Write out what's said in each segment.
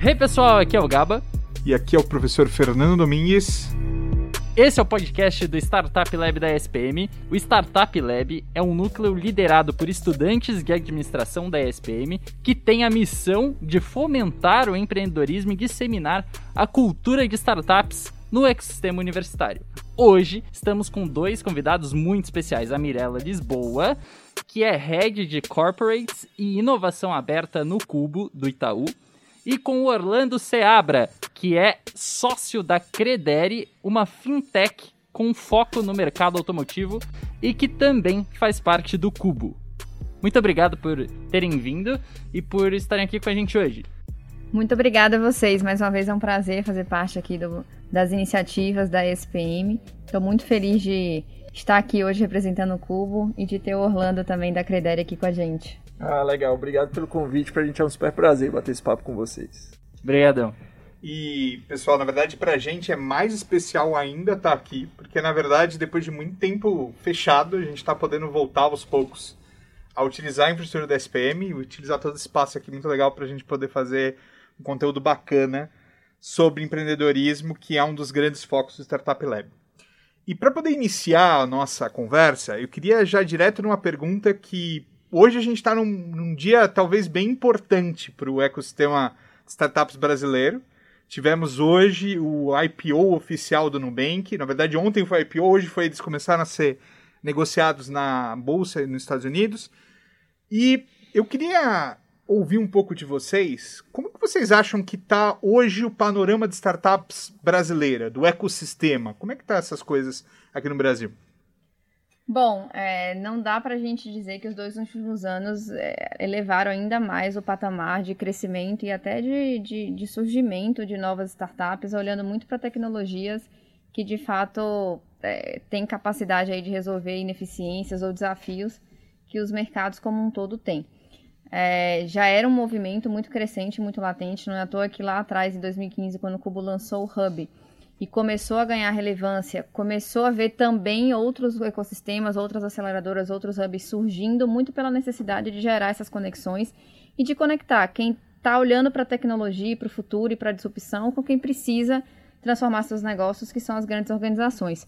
Hey pessoal, aqui é o Gaba. E aqui é o professor Fernando Domingues. Esse é o podcast do Startup Lab da SPM. O Startup Lab é um núcleo liderado por estudantes de administração da SPM que tem a missão de fomentar o empreendedorismo e disseminar a cultura de startups no ecossistema universitário. Hoje estamos com dois convidados muito especiais: a Mirella Lisboa, que é Head de Corporates e Inovação Aberta no Cubo do Itaú, e com o Orlando Seabra, que é sócio da Credere, uma fintech com foco no mercado automotivo e que também faz parte do Cubo. Muito obrigado por terem vindo e por estarem aqui com a gente hoje. Muito obrigada a vocês. Mais uma vez é um prazer fazer parte aqui do, das iniciativas da SPM. Estou muito feliz de estar aqui hoje representando o Cubo e de ter o Orlando também da Credere aqui com a gente. Ah, legal. Obrigado pelo convite. Pra gente é um super prazer bater esse papo com vocês. Obrigadão. E, pessoal, na verdade, pra gente é mais especial ainda estar aqui, porque, na verdade, depois de muito tempo fechado, a gente está podendo voltar aos poucos a utilizar a infraestrutura da SPM e utilizar todo esse espaço aqui muito legal para a gente poder fazer um conteúdo bacana sobre empreendedorismo, que é um dos grandes focos do Startup Lab. E para poder iniciar a nossa conversa, eu queria já direto numa pergunta que hoje a gente está num, num, dia talvez bem importante para o ecossistema de startups brasileiro. Tivemos hoje o IPO oficial do Nubank. Na verdade, ontem foi IPO, hoje foi eles começaram a ser negociados na bolsa nos Estados Unidos. E eu queria ouvir um pouco de vocês. Como que vocês acham que está hoje o panorama de startups brasileira, do ecossistema? Como é que tá essas coisas aqui no Brasil? Bom, é, não dá para a gente dizer que os dois últimos anos é, elevaram ainda mais o patamar de crescimento e até de, de, de surgimento de novas startups, olhando muito para tecnologias que de fato é, têm capacidade aí de resolver ineficiências ou desafios que os mercados como um todo têm. É, já era um movimento muito crescente, muito latente, não é à toa que lá atrás, em 2015, quando o Cubo lançou o Hub, e começou a ganhar relevância, começou a ver também outros ecossistemas, outras aceleradoras, outros hubs surgindo, muito pela necessidade de gerar essas conexões e de conectar quem está olhando para a tecnologia, para o futuro e para a disrupção com quem precisa transformar seus negócios, que são as grandes organizações.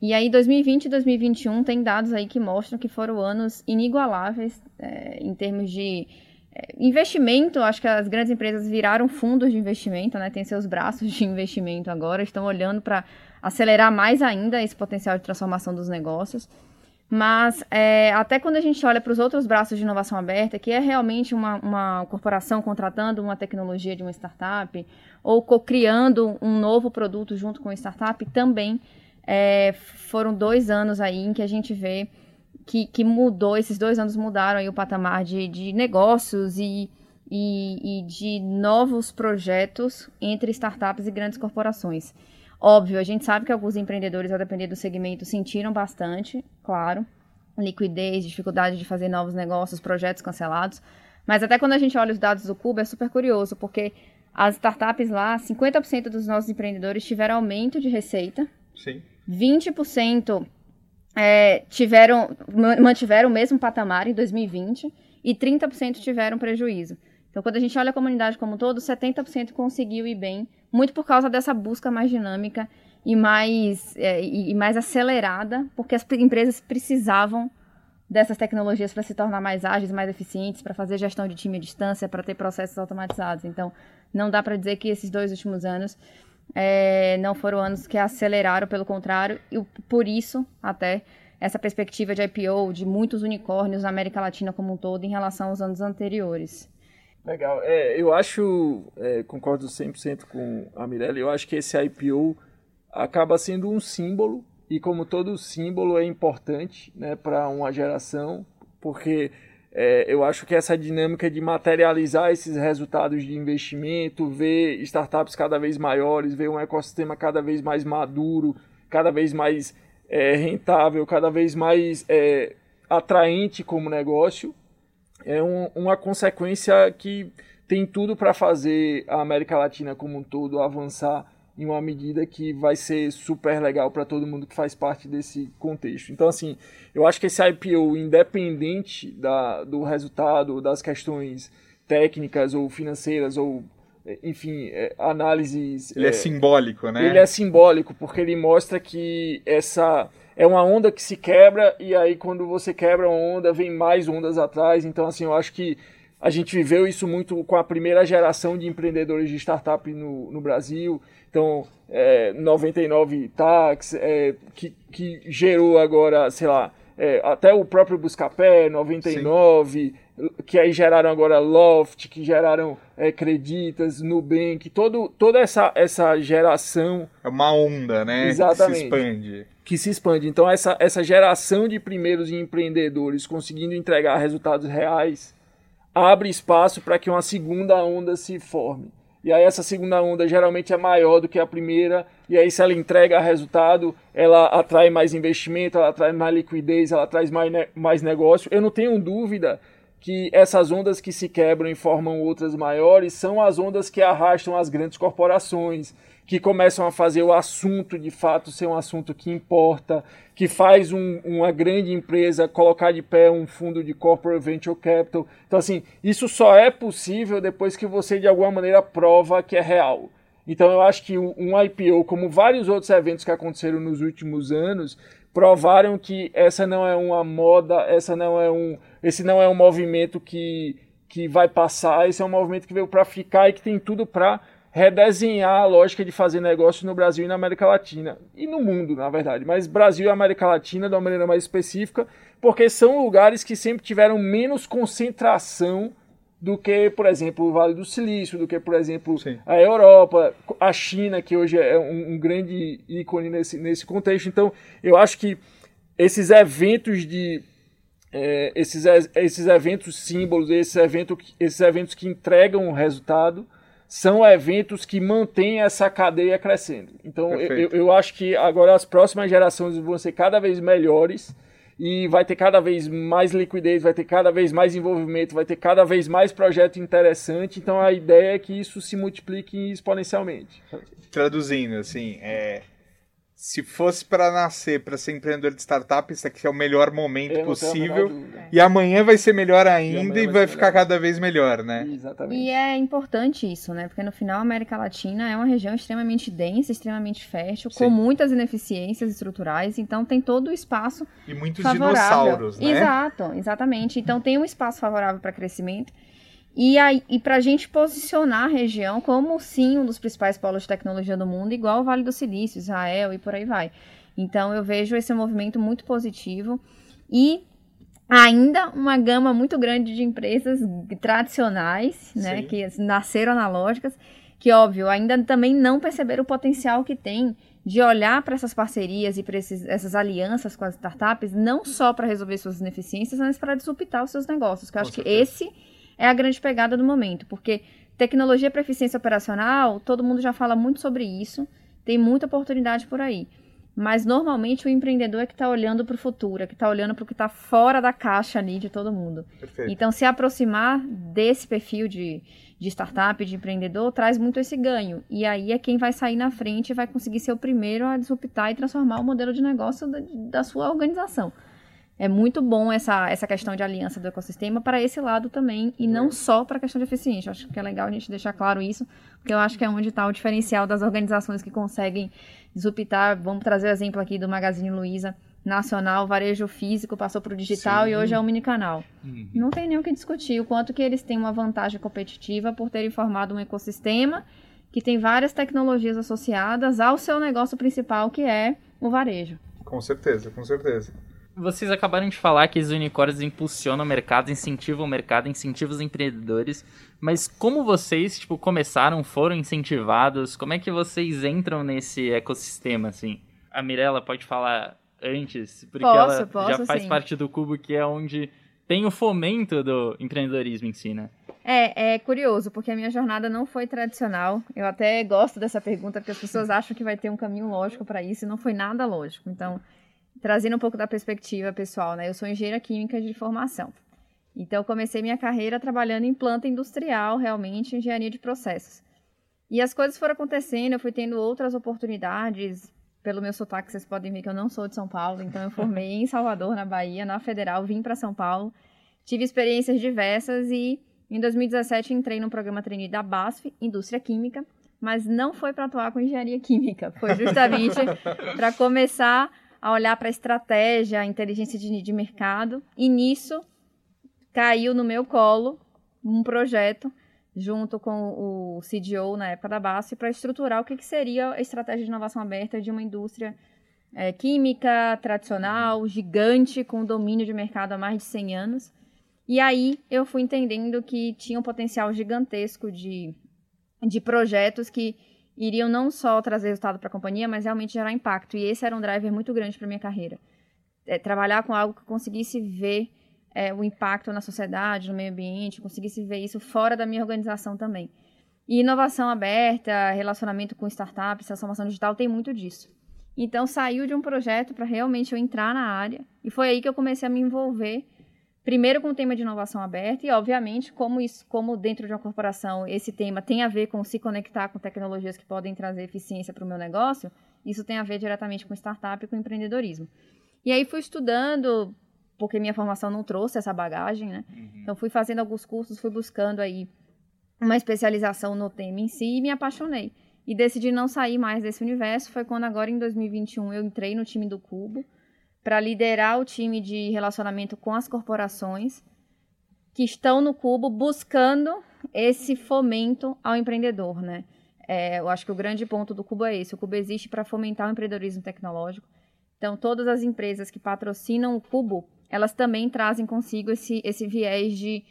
E aí, 2020 e 2021 tem dados aí que mostram que foram anos inigualáveis é, em termos de investimento, acho que as grandes empresas viraram fundos de investimento, né? Tem seus braços de investimento agora, estão olhando para acelerar mais ainda esse potencial de transformação dos negócios. Mas é, até quando a gente olha para os outros braços de inovação aberta, que é realmente uma, uma corporação contratando uma tecnologia de uma startup ou co-criando um novo produto junto com a startup, também é, foram dois anos aí em que a gente vê que, que mudou, esses dois anos mudaram aí o patamar de, de negócios e, e, e de novos projetos entre startups e grandes corporações. Óbvio, a gente sabe que alguns empreendedores, a depender do segmento, sentiram bastante, claro, liquidez, dificuldade de fazer novos negócios, projetos cancelados. Mas até quando a gente olha os dados do Cuba, é super curioso, porque as startups lá, 50% dos nossos empreendedores tiveram aumento de receita. Sim. 20% é, tiveram, mantiveram o mesmo patamar em 2020 e 30% tiveram prejuízo. Então, quando a gente olha a comunidade como um todo, 70% conseguiu ir bem, muito por causa dessa busca mais dinâmica e mais, é, e mais acelerada, porque as empresas precisavam dessas tecnologias para se tornar mais ágeis, mais eficientes, para fazer gestão de time à distância, para ter processos automatizados. Então, não dá para dizer que esses dois últimos anos é, não foram anos que aceleraram, pelo contrário, e por isso, até, essa perspectiva de IPO de muitos unicórnios na América Latina como um todo em relação aos anos anteriores. Legal. É, eu acho, é, concordo 100% com a Mirella, eu acho que esse IPO acaba sendo um símbolo, e como todo símbolo é importante né, para uma geração, porque é, eu acho que essa dinâmica de materializar esses resultados de investimento, ver startups cada vez maiores, ver um ecossistema cada vez mais maduro, cada vez mais é, rentável, cada vez mais é, atraente como negócio, é um, uma consequência que tem tudo para fazer a América Latina como um todo avançar em uma medida que vai ser super legal para todo mundo que faz parte desse contexto. Então, assim, eu acho que esse IPO, independente da, do resultado, das questões técnicas ou financeiras ou enfim, é, análises. Ele é, é, simbólico, né? Ele é simbólico, porque ele mostra que essa é uma onda que se quebra, e aí quando você quebra uma onda, vem mais ondas atrás. Então, assim, eu acho que a gente viveu isso muito com a primeira geração de empreendedores de startup no, no Brasil. Então, é, 99 Tax, é, que, que gerou agora, sei lá, é, até o próprio Buscapé, 99, Sim. que aí geraram agora Loft, que geraram é, Creditas, Nubank, todo, toda essa, essa geração. É uma onda, né? Exatamente. Que se expande. Que se expande. Então, essa, essa geração de primeiros empreendedores conseguindo entregar resultados reais abre espaço para que uma segunda onda se forme. E aí essa segunda onda geralmente é maior do que a primeira, e aí se ela entrega resultado, ela atrai mais investimento, ela atrai mais liquidez, ela traz mais, ne mais negócio. Eu não tenho dúvida que essas ondas que se quebram e formam outras maiores são as ondas que arrastam as grandes corporações, que começam a fazer o assunto de fato ser um assunto que importa, que faz um, uma grande empresa colocar de pé um fundo de corporate venture capital. Então, assim, isso só é possível depois que você de alguma maneira prova que é real. Então, eu acho que um IPO, como vários outros eventos que aconteceram nos últimos anos, provaram que essa não é uma moda, essa não é um, esse não é um movimento que, que vai passar, esse é um movimento que veio para ficar e que tem tudo para redesenhar a lógica de fazer negócio no Brasil e na América Latina. E no mundo, na verdade. Mas Brasil e América Latina de uma maneira mais específica, porque são lugares que sempre tiveram menos concentração do que, por exemplo, o Vale do Silício, do que, por exemplo, Sim. a Europa, a China, que hoje é um, um, grande ícone nesse, nesse contexto. Então, eu acho que esses eventos de. É, esses, esses eventos símbolos, esses, evento, esses eventos que entregam o resultado, são eventos que mantêm essa cadeia crescendo. Então, eu, eu, acho que agora as próximas gerações vão ser cada vez melhores e vai ter cada vez mais liquidez, vai ter cada vez mais envolvimento, vai ter cada vez mais projeto interessante. Então, a ideia é que isso se multiplique exponencialmente. Traduzindo, assim, é, se fosse para nascer, para ser empreendedor de startup, isso aqui é o melhor momento possível. E amanhã vai ser melhor ainda e, e vai, vai ficar melhor. cada vez melhor, né? Exatamente. E é importante isso, né? Porque no final a América Latina é uma região extremamente densa, extremamente fértil, Sim. com muitas ineficiências estruturais, então tem todo o espaço E muitos favorável. dinossauros, né? Exato, exatamente. Então tem um espaço favorável para crescimento. E, e para a gente posicionar a região como, sim, um dos principais polos de tecnologia do mundo, igual o Vale do Silício, Israel e por aí vai. Então, eu vejo esse movimento muito positivo e ainda uma gama muito grande de empresas tradicionais, né, que nasceram analógicas, que, óbvio, ainda também não perceberam o potencial que tem de olhar para essas parcerias e para essas alianças com as startups, não só para resolver suas ineficiências, mas para disruptar os seus negócios. Que eu acho que esse é a grande pegada do momento, porque tecnologia para eficiência operacional, todo mundo já fala muito sobre isso, tem muita oportunidade por aí. Mas normalmente o empreendedor é que está olhando para o futuro, é que está olhando para o que está fora da caixa ali de todo mundo. Perfeito. Então, se aproximar desse perfil de, de startup, de empreendedor, traz muito esse ganho. E aí é quem vai sair na frente e vai conseguir ser o primeiro a disruptar e transformar o modelo de negócio da, da sua organização é muito bom essa, essa questão de aliança do ecossistema para esse lado também, e não só para a questão de eficiência. acho que é legal a gente deixar claro isso, porque eu acho que é onde está o diferencial das organizações que conseguem disruptar. Vamos trazer o exemplo aqui do Magazine Luiza, nacional, varejo físico, passou para o digital Sim. e hoje é um mini-canal. Uhum. Não tem nem o que discutir o quanto que eles têm uma vantagem competitiva por terem formado um ecossistema que tem várias tecnologias associadas ao seu negócio principal, que é o varejo. Com certeza, com certeza vocês acabaram de falar que os unicórnios impulsionam o mercado, incentivam o mercado, incentivam os empreendedores. Mas como vocês, tipo, começaram, foram incentivados? Como é que vocês entram nesse ecossistema, assim? A Mirella pode falar antes, porque posso, ela posso, já faz sim. parte do Cubo, que é onde tem o fomento do empreendedorismo em si, né? É, é curioso, porque a minha jornada não foi tradicional. Eu até gosto dessa pergunta, porque as pessoas acham que vai ter um caminho lógico para isso, e não foi nada lógico. Então, trazendo um pouco da perspectiva pessoal, né? Eu sou engenheira química de formação. Então, comecei minha carreira trabalhando em planta industrial, realmente, engenharia de processos. E as coisas foram acontecendo, eu fui tendo outras oportunidades. Pelo meu sotaque, vocês podem ver que eu não sou de São Paulo, então eu formei em Salvador, na Bahia, na Federal, vim para São Paulo. Tive experiências diversas e Em 2017, entrei no programa trainee da BASF, Indústria Química, mas não foi para atuar com engenharia química, foi justamente para começar a olhar para a estratégia, a inteligência de, de mercado, e nisso caiu no meu colo um projeto junto com o CDO na época da BASF para estruturar o que, que, seria a estratégia de inovação aberta de uma indústria é, química tradicional, gigante, com domínio de mercado há mais de 100 anos. E aí eu fui entendendo que tinha um potencial gigantesco de, de projetos que iriam não só trazer resultado para a companhia, mas realmente gerar impacto. E esse era um driver muito grande para minha carreira. É, trabalhar com algo que conseguisse ver é, o impacto na sociedade, no meio ambiente, conseguisse ver isso fora da minha organização também. E inovação aberta, relacionamento com startups, transformação digital, tem muito disso. Então saiu de um projeto para realmente eu entrar na área. E foi aí que eu comecei a me envolver primeiro com o tema de inovação aberta e, obviamente, como isso, como dentro de uma corporação esse tema tem a ver com se conectar com tecnologias que podem trazer eficiência para o meu negócio, isso tem a ver diretamente com startup e com empreendedorismo. E aí fui estudando, porque minha formação não trouxe essa bagagem, né? Uhum. Então fui fazendo alguns cursos, fui buscando aí uma especialização no tema em si e me apaixonei. E decidi não sair mais desse universo. Foi quando agora em 2021 eu entrei no time do Cubo para liderar o time de relacionamento com as corporações que estão no Cubo buscando esse fomento ao empreendedor, né? É, eu acho que o grande ponto do Cubo é esse. O Cubo existe para fomentar o empreendedorismo tecnológico. Então, todas as empresas que patrocinam o Cubo, elas também trazem consigo esse, esse viés de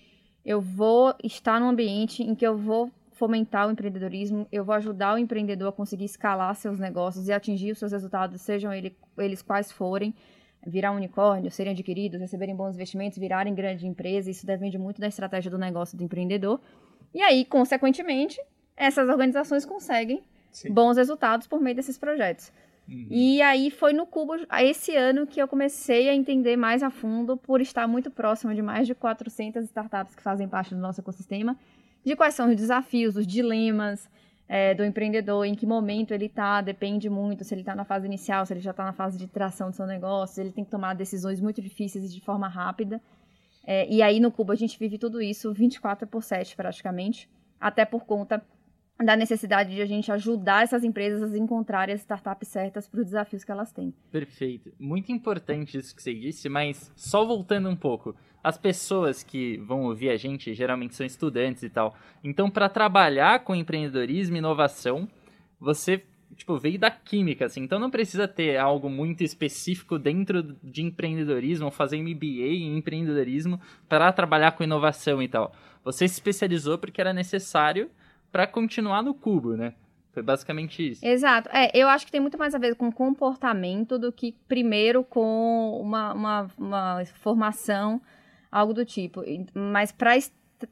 eu vou estar num ambiente em que eu vou fomentar o empreendedorismo, eu vou ajudar o empreendedor a conseguir escalar seus negócios e atingir os seus resultados, sejam ele, eles quais forem virar um unicórnio, serem adquiridos, receberem bons investimentos, virarem grande empresa, isso depende muito da estratégia do negócio do empreendedor. E aí, consequentemente, essas organizações conseguem Sim. bons resultados por meio desses projetos. Uhum. E aí foi no Cubo, esse ano, que eu comecei a entender mais a fundo, por estar muito próximo de mais de 400 startups que fazem parte do nosso ecossistema, de quais são os desafios, os dilemas, é, do empreendedor, em que momento ele está, depende muito se ele está na fase inicial, se ele já está na fase de tração do seu negócio, ele tem que tomar decisões muito difíceis e de forma rápida. É, e aí no Cuba a gente vive tudo isso 24 por 7 praticamente, até por conta da necessidade de a gente ajudar essas empresas a encontrarem as startups certas para os desafios que elas têm. Perfeito. Muito importante isso que você disse, mas só voltando um pouco as pessoas que vão ouvir a gente geralmente são estudantes e tal. Então, para trabalhar com empreendedorismo e inovação, você tipo veio da química, assim. Então, não precisa ter algo muito específico dentro de empreendedorismo, fazer MBA em empreendedorismo para trabalhar com inovação e tal. Você se especializou porque era necessário para continuar no cubo, né? Foi basicamente isso. Exato. É, eu acho que tem muito mais a ver com comportamento do que primeiro com uma, uma, uma formação algo do tipo. Mas para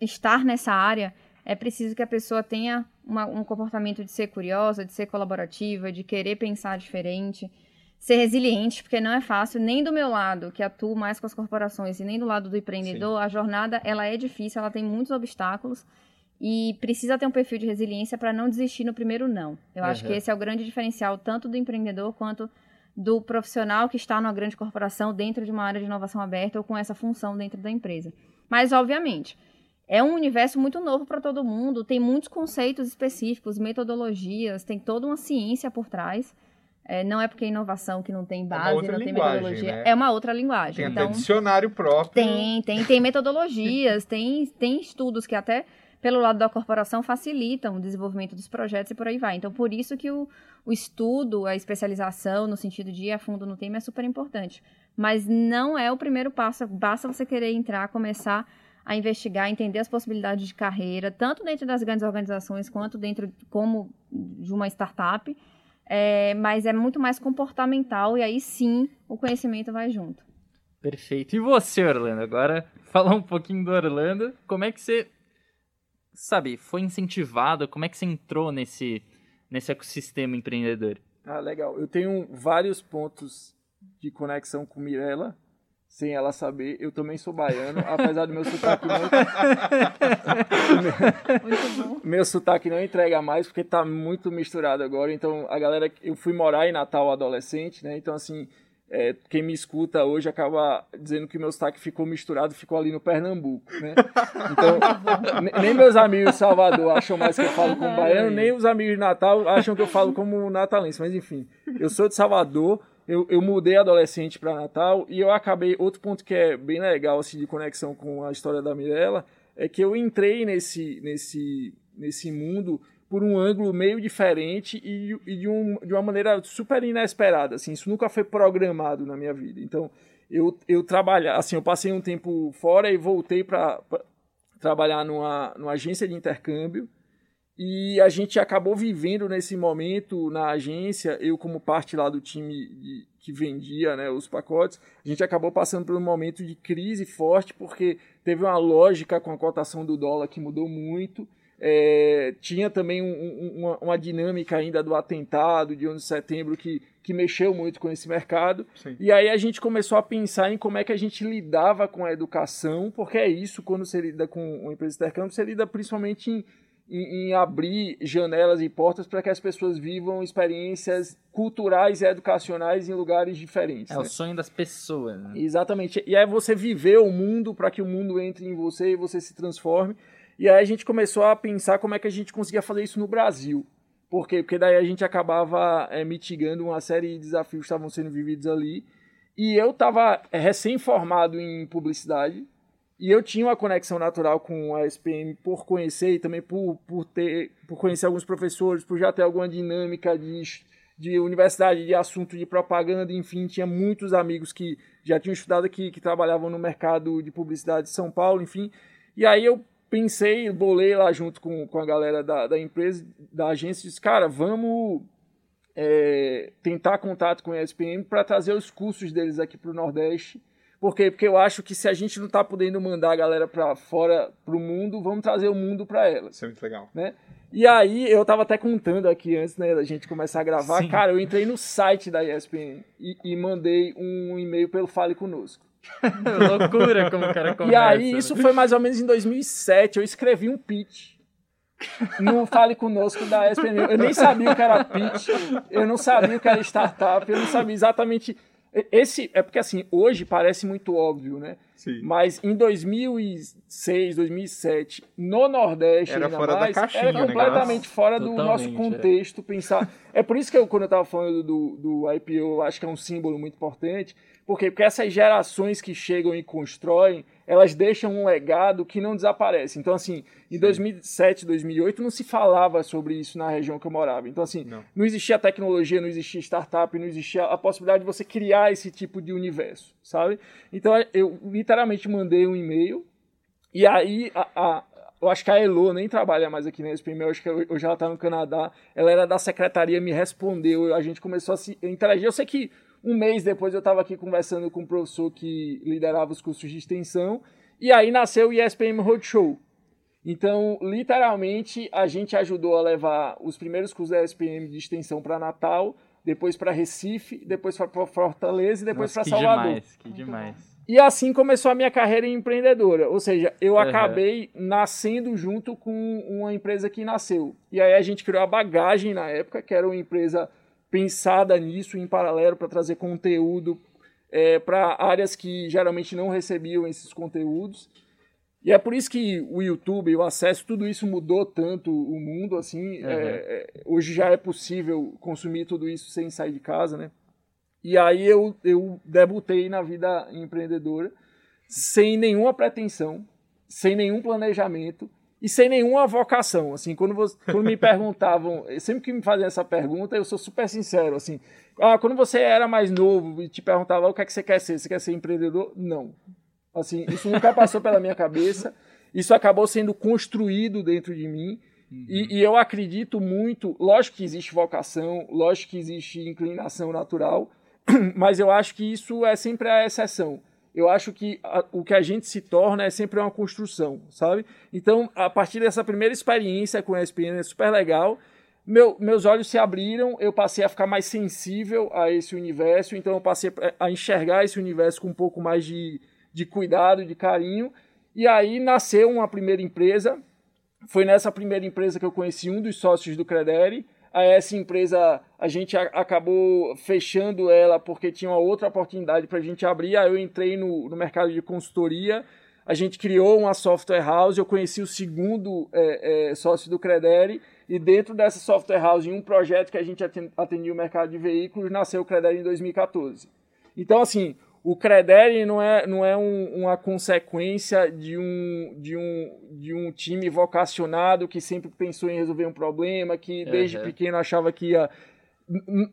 estar nessa área, é preciso que a pessoa tenha uma, um comportamento de ser curiosa, de ser colaborativa, de querer pensar diferente, ser resiliente, porque não é fácil, nem do meu lado, que atuo mais com as corporações, e nem do lado do empreendedor, Sim. a jornada ela é difícil, ela tem muitos obstáculos. E precisa ter um perfil de resiliência para não desistir no primeiro não. Eu uhum. acho que esse é o grande diferencial, tanto do empreendedor quanto do profissional que está numa grande corporação dentro de uma área de inovação aberta ou com essa função dentro da empresa. Mas, obviamente, é um universo muito novo para todo mundo, tem muitos conceitos específicos, metodologias, tem toda uma ciência por trás. É, não é porque é inovação que não tem é base, é não tem metodologia. Né? É uma outra linguagem. Tem então, até dicionário próprio. Tem, tem, tem metodologias, tem, tem estudos que até pelo lado da corporação facilitam o desenvolvimento dos projetos e por aí vai. Então, por isso que o, o estudo, a especialização no sentido de ir a fundo no tema é super importante. Mas não é o primeiro passo, basta você querer entrar, começar a investigar, entender as possibilidades de carreira, tanto dentro das grandes organizações quanto dentro como de uma startup. É, mas é muito mais comportamental e aí sim o conhecimento vai junto. Perfeito. E você, Orlando? Agora falar um pouquinho do Orlando. Como é que você sabe, foi incentivado? Como é que você entrou nesse, nesse ecossistema empreendedor? Ah, legal. Eu tenho vários pontos de conexão com Mirella, sem ela saber. Eu também sou baiano, apesar do meu sotaque não... meu, meu sotaque não entrega mais, porque tá muito misturado agora. Então, a galera... Eu fui morar em Natal adolescente, né? Então, assim, é, quem me escuta hoje acaba dizendo que meu sotaque ficou misturado, ficou ali no Pernambuco, né? Então, nem meus amigos de Salvador acham mais que eu falo como baiano, nem os amigos de Natal acham que eu falo como natalense, mas enfim, eu sou de Salvador, eu, eu mudei adolescente para Natal e eu acabei, outro ponto que é bem legal, assim, de conexão com a história da Mirella, é que eu entrei nesse, nesse, nesse mundo por um ângulo meio diferente e, e de, um, de uma maneira super inesperada. Assim, isso nunca foi programado na minha vida. Então, eu, eu assim, eu passei um tempo fora e voltei para trabalhar numa, numa agência de intercâmbio e a gente acabou vivendo nesse momento na agência, eu como parte lá do time de, que vendia né, os pacotes, a gente acabou passando por um momento de crise forte porque teve uma lógica com a cotação do dólar que mudou muito é, tinha também um, um, uma, uma, dinâmica ainda do atentado de 11 de setembro que, que mexeu muito com esse mercado. Sim. E aí a gente começou a pensar em como é que a gente lidava com a educação, porque é isso, quando você lida com uma empresa de intercâmbio, você lida principalmente em, em, em abrir janelas e portas para que as pessoas vivam experiências culturais e educacionais em lugares diferentes. É né? o sonho das pessoas. Né? Exatamente. E é você viver o mundo para que o mundo entre em você e você se transforme. E aí a gente começou a pensar como é que a gente conseguia fazer isso no Brasil. Por quê? Porque daí a gente acabava é, mitigando uma série de desafios que estavam sendo vividos ali. E eu estava eh, recém-formado em publicidade. E eu tinha uma conexão natural com a SPM por conhecer e também por, por, ter, por conhecer alguns professores, por já ter alguma dinâmica de, de universidade, de assunto de propaganda, enfim, tinha muitos amigos que já tinham estudado aqui, que trabalhavam no mercado de publicidade de São Paulo, enfim. E aí eu pensei, bolei lá junto com, com a galera da, da empresa, da agência, disse, cara, vamos é, tentar contato com a ESPM para trazer os cursos deles aqui para o Nordeste. Por quê? Porque eu acho que se a gente não está podendo mandar a galera para fora, para o mundo, vamos trazer o mundo para ela. Isso é muito legal. Né? E aí, eu estava até contando aqui antes né, da gente começar a gravar, Sim. cara, eu entrei no site da ESPN e, e mandei um e-mail pelo Fale Conosco. Loucura como o cara começa. E aí, né? isso foi mais ou menos em 2007. Eu escrevi um pitch no Fale Conosco da ESPN. Eu nem sabia o que era pitch, eu não sabia o que era startup, eu não sabia exatamente. Esse é porque assim, hoje parece muito óbvio, né? Sim. Mas em 2006, 2007, no Nordeste, era fora mais, da caixinha, era completamente fora do nosso é. contexto. É. Pensar. É por isso que eu, quando eu estava falando do, do IPO, eu acho que é um símbolo muito importante por quê? Porque essas gerações que chegam e constroem, elas deixam um legado que não desaparece. Então, assim, em Sim. 2007, 2008, não se falava sobre isso na região que eu morava. Então, assim, não. não existia tecnologia, não existia startup, não existia a possibilidade de você criar esse tipo de universo, sabe? Então, eu literalmente mandei um e-mail e aí a, a eu acho que a Elo nem trabalha mais aqui na SPM, eu acho que hoje ela está no Canadá. Ela era da secretaria, me respondeu, a gente começou a se interagir. Eu sei que um mês depois eu estava aqui conversando com um professor que liderava os cursos de extensão, e aí nasceu o ESPM Roadshow. Então, literalmente, a gente ajudou a levar os primeiros cursos da ESPM de extensão para Natal, depois para Recife, depois para Fortaleza e depois para Salvador. Demais, que demais. E assim começou a minha carreira empreendedora. Ou seja, eu uhum. acabei nascendo junto com uma empresa que nasceu. E aí a gente criou a Bagagem na época, que era uma empresa pensada nisso em paralelo para trazer conteúdo é, para áreas que geralmente não recebiam esses conteúdos. E é por isso que o YouTube, o acesso, tudo isso mudou tanto o mundo, assim. Uhum. É, hoje já é possível consumir tudo isso sem sair de casa, né? E aí eu, eu debutei na vida empreendedora sem nenhuma pretensão, sem nenhum planejamento e sem nenhuma vocação. Assim, quando, você, quando me perguntavam, sempre que me fazem essa pergunta, eu sou super sincero. Assim, ah, quando você era mais novo e te perguntava o que é que você quer ser, você quer ser empreendedor? Não. Assim, isso nunca passou pela minha cabeça. Isso acabou sendo construído dentro de mim. Uhum. E, e, eu acredito muito, lógico que existe vocação, lógico que existe inclinação natural, mas eu acho que isso é sempre a exceção eu acho que a, o que a gente se torna é sempre uma construção, sabe? Então, a partir dessa primeira experiência com a ESPN é super legal. Meu, meus olhos se abriram, eu passei a ficar mais sensível a esse universo, então eu passei a enxergar esse universo com um pouco mais de, de cuidado, de carinho. E aí nasceu uma primeira empresa. Foi nessa primeira empresa que eu conheci um dos sócios do Credere. Essa empresa, a gente acabou fechando ela porque tinha uma outra oportunidade para a gente abrir. Aí eu entrei no, no mercado de consultoria, a gente criou uma software house, eu conheci o segundo é, é, sócio do Credere, e dentro dessa software house, em um projeto que a gente atendia o mercado de veículos, nasceu o Credere em 2014. Então, assim, o Credere não é, não é um, uma consequência de um, de, um, de um time vocacionado que sempre pensou em resolver um problema, que desde uhum. pequeno achava que ia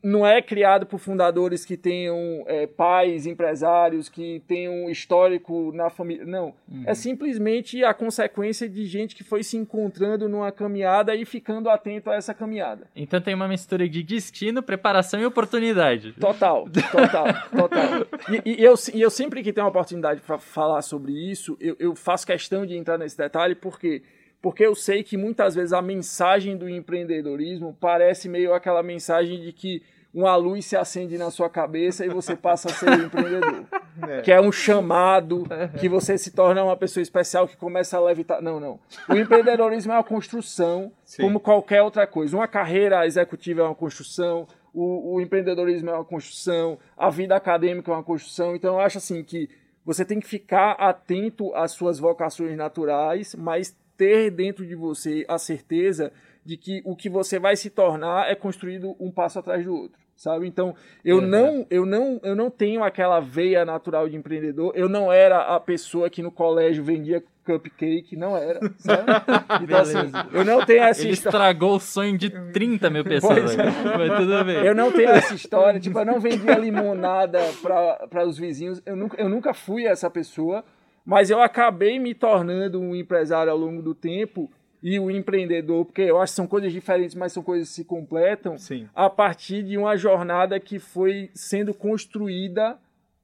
não é criado por fundadores que tenham é, pais empresários, que tenham histórico na família. Não. Uhum. É simplesmente a consequência de gente que foi se encontrando numa caminhada e ficando atento a essa caminhada. Então tem uma mistura de destino, preparação e oportunidade. Total, total, total. E, e, eu, e eu sempre que tenho uma oportunidade para falar sobre isso, eu, eu faço questão de entrar nesse detalhe, porque? Porque eu sei que muitas vezes a mensagem do empreendedorismo parece meio aquela mensagem de que uma luz se acende na sua cabeça e você passa a ser um empreendedor. É. Que é um chamado, que você se torna uma pessoa especial que começa a levitar. Não, não. O empreendedorismo é uma construção, Sim. como qualquer outra coisa. Uma carreira executiva é uma construção, o, o empreendedorismo é uma construção, a vida acadêmica é uma construção. Então eu acho assim que você tem que ficar atento às suas vocações naturais, mas ter dentro de você a certeza de que o que você vai se tornar é construído um passo atrás do outro, sabe? Então, eu uhum. não, eu não, eu não tenho aquela veia natural de empreendedor. Eu não era a pessoa que no colégio vendia cupcake, não era, sabe? Então, assim, eu não tenho essa Ele história. estragou o sonho de 30 mil pessoas. É. Mas tudo bem. Eu não tenho essa história, tipo, eu não vendia limonada para os vizinhos. Eu nunca, eu nunca fui essa pessoa mas eu acabei me tornando um empresário ao longo do tempo e o empreendedor, porque eu acho que são coisas diferentes, mas são coisas que se completam, Sim. a partir de uma jornada que foi sendo construída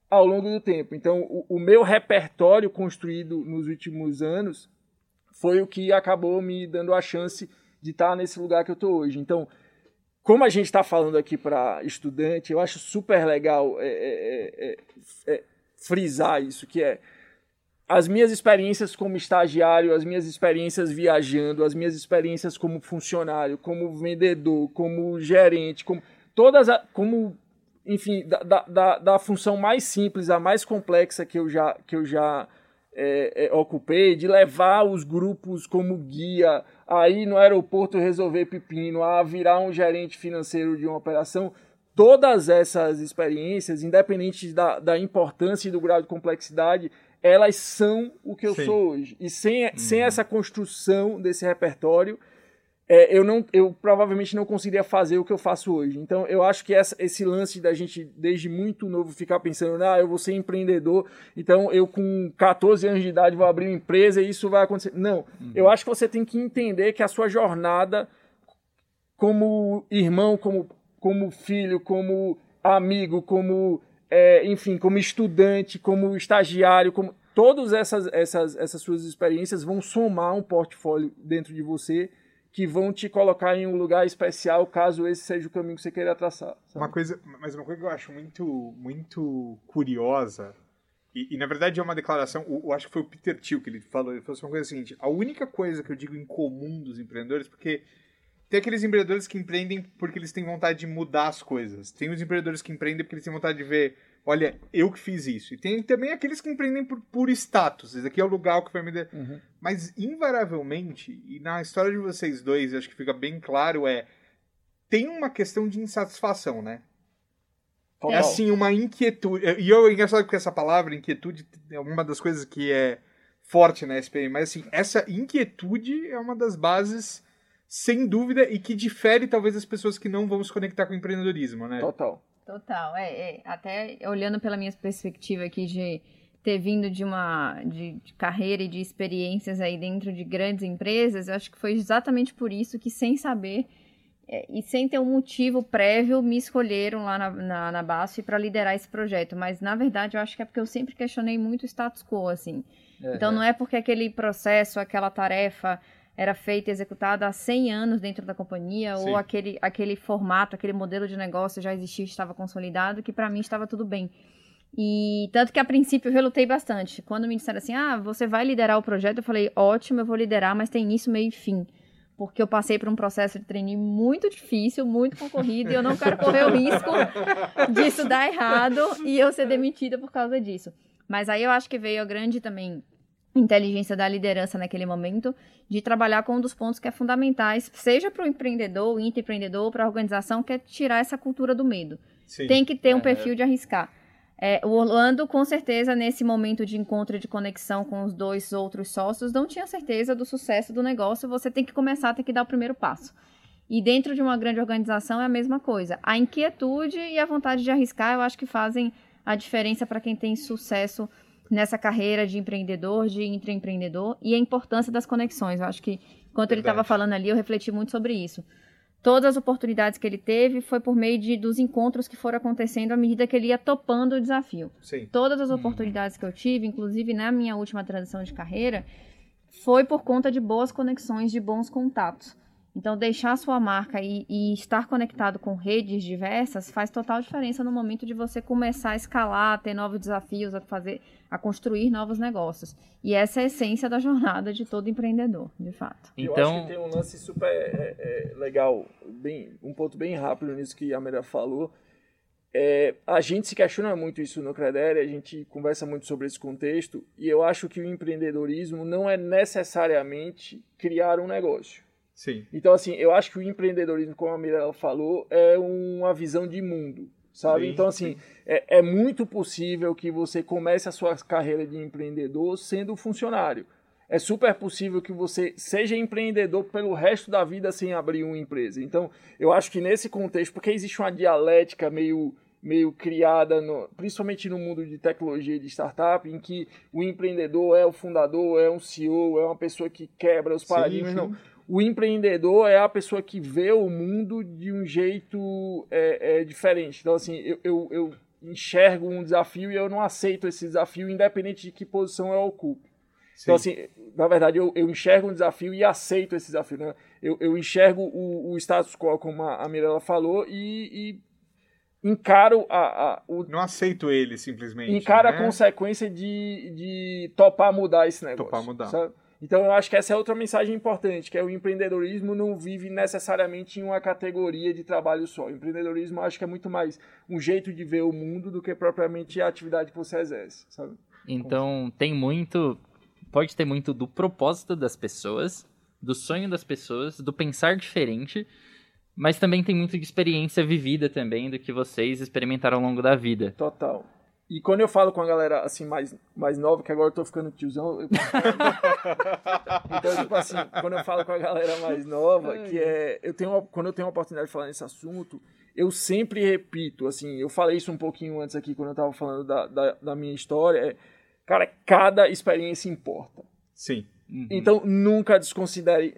ao longo do tempo. Então, o, o meu repertório construído nos últimos anos foi o que acabou me dando a chance de estar nesse lugar que eu estou hoje. Então, como a gente está falando aqui para estudante, eu acho super legal é, é, é, é frisar isso, que é as minhas experiências como estagiário, as minhas experiências viajando, as minhas experiências como funcionário, como vendedor, como gerente, como todas, a, como enfim, da, da, da, função mais simples a mais complexa que eu já, que eu já é, é, ocupei, de levar os grupos como guia, aí no aeroporto resolver pepino, a virar um gerente financeiro de uma operação, todas essas experiências, independente da, da importância e do grau de complexidade, elas são o que eu Sim. sou hoje. E sem, uhum. sem essa construção desse repertório, é, eu, não, eu provavelmente não conseguiria fazer o que eu faço hoje. Então, eu acho que essa, esse lance da gente, desde muito novo, ficar pensando, ah, eu vou ser empreendedor, então eu com 14 anos de idade vou abrir uma empresa e isso vai acontecer. Não, uhum. eu acho que você tem que entender que a sua jornada como irmão, como, como filho, como amigo, como é, enfim, como estudante, como estagiário, como todas essas, essas, essas suas experiências vão somar um portfólio dentro de você que vão te colocar em um lugar especial caso esse seja o caminho que você queira traçar. Sabe? Uma coisa, mas uma coisa que eu acho muito, muito curiosa e, e, na verdade é uma declaração, eu, acho que foi o Peter Thiel que ele falou, ele falou assim, uma coisa seguinte, a única coisa que eu digo em comum dos empreendedores, porque tem aqueles empreendedores que empreendem porque eles têm vontade de mudar as coisas. Tem os empreendedores que empreendem porque eles têm vontade de ver, olha, eu que fiz isso. E tem também aqueles que empreendem por, por status. Esse aqui é o lugar que vai me dar. Uhum. Mas, invariavelmente, e na história de vocês dois, acho que fica bem claro, é. Tem uma questão de insatisfação, né? É assim, uma inquietude. E eu, engraçado que essa palavra, inquietude, é uma das coisas que é forte na SPM, mas assim, essa inquietude é uma das bases sem dúvida, e que difere talvez das pessoas que não vão se conectar com o empreendedorismo, né? Total. Total, é, é, até olhando pela minha perspectiva aqui de ter vindo de uma de, de, carreira e de experiências aí dentro de grandes empresas, eu acho que foi exatamente por isso que sem saber é, e sem ter um motivo prévio me escolheram lá na, na, na BASF para liderar esse projeto, mas na verdade eu acho que é porque eu sempre questionei muito o status quo, assim. É, então não é porque aquele processo, aquela tarefa era feita e executada há 100 anos dentro da companhia, Sim. ou aquele, aquele formato, aquele modelo de negócio já existia, estava consolidado, que para mim estava tudo bem. E tanto que a princípio eu relutei bastante. Quando me disseram assim, ah, você vai liderar o projeto, eu falei, ótimo, eu vou liderar, mas tem início, meio e fim. porque eu passei por um processo de treino muito difícil, muito concorrido, e eu não quero correr o risco disso dar errado e eu ser demitida por causa disso. Mas aí eu acho que veio a grande também inteligência da liderança naquele momento, de trabalhar com um dos pontos que é fundamentais, seja para o empreendedor, o intraempreendedor, para a organização, que é tirar essa cultura do medo. Sim. Tem que ter um perfil de arriscar. É, o Orlando, com certeza, nesse momento de encontro e de conexão com os dois outros sócios, não tinha certeza do sucesso do negócio. Você tem que começar, tem que dar o primeiro passo. E dentro de uma grande organização é a mesma coisa. A inquietude e a vontade de arriscar, eu acho que fazem a diferença para quem tem sucesso nessa carreira de empreendedor, de intraempreendedor, e a importância das conexões. Eu acho que, enquanto Verdade. ele estava falando ali, eu refleti muito sobre isso. Todas as oportunidades que ele teve foi por meio de, dos encontros que foram acontecendo à medida que ele ia topando o desafio. Sim. Todas as uhum. oportunidades que eu tive, inclusive na minha última transição de carreira, foi por conta de boas conexões, de bons contatos. Então, deixar sua marca e, e, estar conectado com redes diversas faz total diferença no momento de você começar a escalar, a ter novos desafios, a fazer, a construir novos negócios. E essa é a essência da jornada de todo empreendedor, de fato. Então, Eu acho que tem um lance super é, é, legal, bem, um ponto bem rápido nisso que a Mera falou. É, a gente se questiona muito isso no Credere, a gente conversa muito sobre esse contexto, e eu acho que o empreendedorismo não é necessariamente criar um negócio Sim. Então, assim, eu acho que o empreendedorismo, como a Mirella falou, é uma visão de mundo, sabe? Sim, então, assim, é, é, muito possível que você comece a sua carreira de empreendedor sendo funcionário. É super possível que você seja empreendedor pelo resto da vida sem abrir uma empresa. Então, eu acho que nesse contexto, porque existe uma dialética meio meio criada, no, principalmente no mundo de tecnologia e de startup, em que o empreendedor é o fundador, é um CEO, é uma pessoa que quebra os paradigmas. Sim, sim. Não o empreendedor é a pessoa que vê o mundo de um jeito é, é, diferente. Então, assim, eu, eu, eu, enxergo um desafio e eu não aceito esse desafio, independente de que posição eu ocupo. Então, Sim. Então, assim, na verdade, eu, eu enxergo um desafio e aceito esse desafio. Né? Eu, enxergo o, o status quo, como a, Mirella falou, e, e encaro a, a, o... Não aceito ele, simplesmente. Encaro né? a consequência de, de topar mudar esse negócio. Topar mudar. Sabe? Então eu acho que essa é outra mensagem importante, que é o empreendedorismo não vive necessariamente em uma categoria de trabalho só. O empreendedorismo eu acho que é muito mais um jeito de ver o mundo do que propriamente a atividade que você exerce, sabe? Então tem muito, pode ter muito do propósito das pessoas, do sonho das pessoas, do pensar diferente, mas também tem muito de experiência vivida também, do que vocês experimentaram ao longo da vida. Total. E quando eu falo com a galera assim mais, mais nova, que agora eu tô ficando tiozão. Eu... então, tipo assim, quando eu falo com a galera mais nova, que é. Eu tenho, quando eu tenho a oportunidade de falar nesse assunto, eu sempre repito, assim, eu falei isso um pouquinho antes aqui quando eu tava falando da, da, da minha história. É, cara, cada experiência importa. Sim. Uhum. Então nunca desconsidere.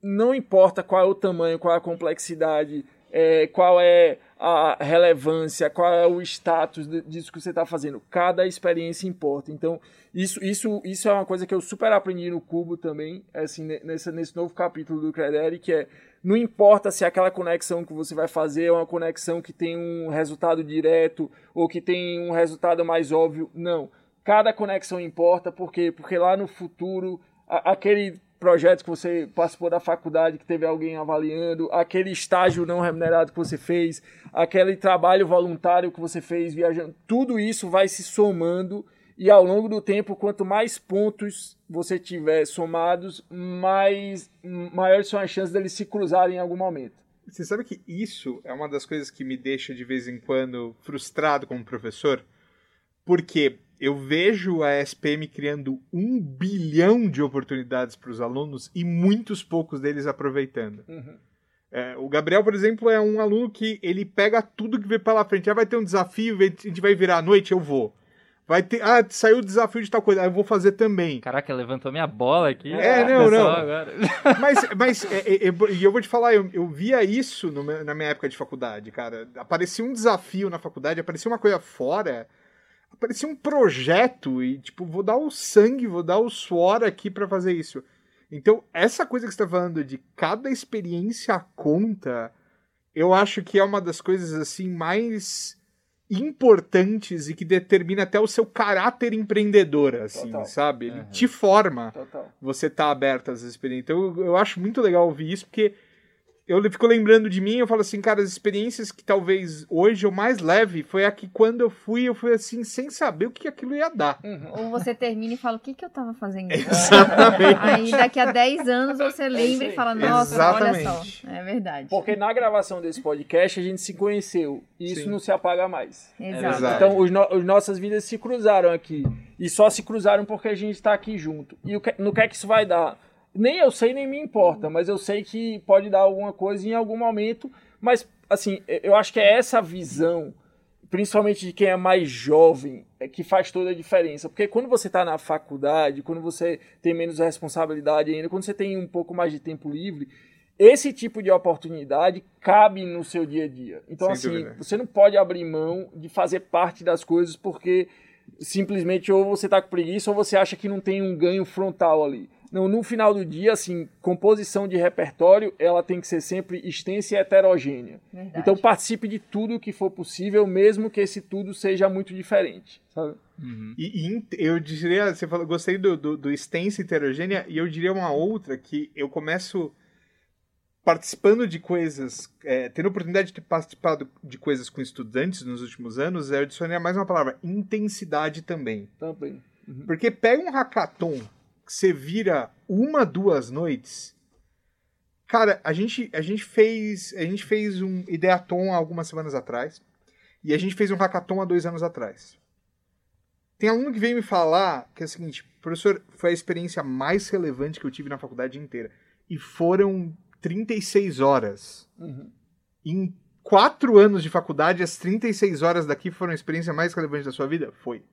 Não importa qual é o tamanho, qual é a complexidade, é, qual é a relevância, qual é o status disso que você está fazendo. Cada experiência importa. Então, isso, isso, isso é uma coisa que eu super aprendi no Cubo também, assim, nesse, nesse novo capítulo do Credere, que é não importa se aquela conexão que você vai fazer é uma conexão que tem um resultado direto ou que tem um resultado mais óbvio. Não. Cada conexão importa, por quê? Porque lá no futuro, a, aquele projetos que você participou da faculdade que teve alguém avaliando, aquele estágio não remunerado que você fez, aquele trabalho voluntário que você fez viajando, tudo isso vai se somando e ao longo do tempo, quanto mais pontos você tiver somados, mais maiores são as chances deles se cruzarem em algum momento. Você sabe que isso é uma das coisas que me deixa de vez em quando frustrado como professor? Porque eu vejo a SPM criando um bilhão de oportunidades para os alunos e muitos poucos deles aproveitando. Uhum. É, o Gabriel, por exemplo, é um aluno que ele pega tudo que vê pela frente. Ah, vai ter um desafio, a gente vai virar à noite, eu vou. Vai ter, ah, saiu o desafio de tal coisa, ah, eu vou fazer também. Caraca, levantou minha bola aqui. É, não, não. Agora. Mas, mas é, é, é, e eu vou te falar, eu, eu via isso no, na minha época de faculdade, cara. Aparecia um desafio na faculdade, aparecia uma coisa fora parecia um projeto e, tipo, vou dar o sangue, vou dar o suor aqui para fazer isso. Então, essa coisa que você tá falando de cada experiência conta, eu acho que é uma das coisas, assim, mais importantes e que determina até o seu caráter empreendedor, assim, Total. sabe? Ele Uhum. te forma Total. você tá aberto essas experiências. Então eu, eu acho muito legal ouvir isso, porque eu fico lembrando de mim, eu falo assim, cara, as experiências que talvez hoje eu mais leve foi a que quando eu fui, eu fui assim, sem saber o que aquilo ia dar. Ou você termina e fala, o que, que eu tava fazendo? Exatamente. Aí daqui a 10 anos você lembra e fala, nossa, olha Exatamente. só. É verdade. Porque na gravação desse podcast a gente se conheceu e isso Sim. não se apaga mais. Exato. Então, os no- as nossas vidas se cruzaram aqui. E só se cruzaram porque a gente está aqui junto. E o que, no que é que isso vai dar? Nem eu sei, nem me importa, mas eu sei que pode dar alguma coisa em algum momento. Mas, assim, eu acho que é essa visão, principalmente de quem é mais jovem, é que faz toda a diferença. Porque quando você está na faculdade, quando você tem menos responsabilidade ainda, quando você tem um pouco mais de tempo livre, esse tipo de oportunidade cabe no seu dia a dia. Então, Sem assim, dúvida. você não pode abrir mão de fazer parte das coisas porque simplesmente ou você tá com preguiça ou você acha que não tem um ganho frontal ali. Não, no final do dia, assim, composição de repertório, ela tem que ser sempre extensa e heterogênea. Verdade. Então participe de tudo que for possível, mesmo que esse tudo seja muito diferente, sabe? E, e in- eu diria, você falou, gostei do, do, do extensa heterogênea, e eu diria uma outra que eu começo participando de coisas, é, tendo a oportunidade de ter participado de coisas com estudantes nos últimos anos, eu adicionei mais uma palavra, intensidade também. Também. Porque pega um hackathon que você vira uma, duas noites. Cara, a gente, a gente fez. A gente fez um Ideaton há algumas semanas atrás. E a gente fez um hackathon há dois anos atrás. Tem aluno que veio me falar que é o seguinte, professor, foi a experiência mais relevante que eu tive na faculdade inteira. E foram 36 horas. Uhum. Em quatro anos de faculdade, as 36 horas daqui foram a experiência mais relevante da sua vida? Foi.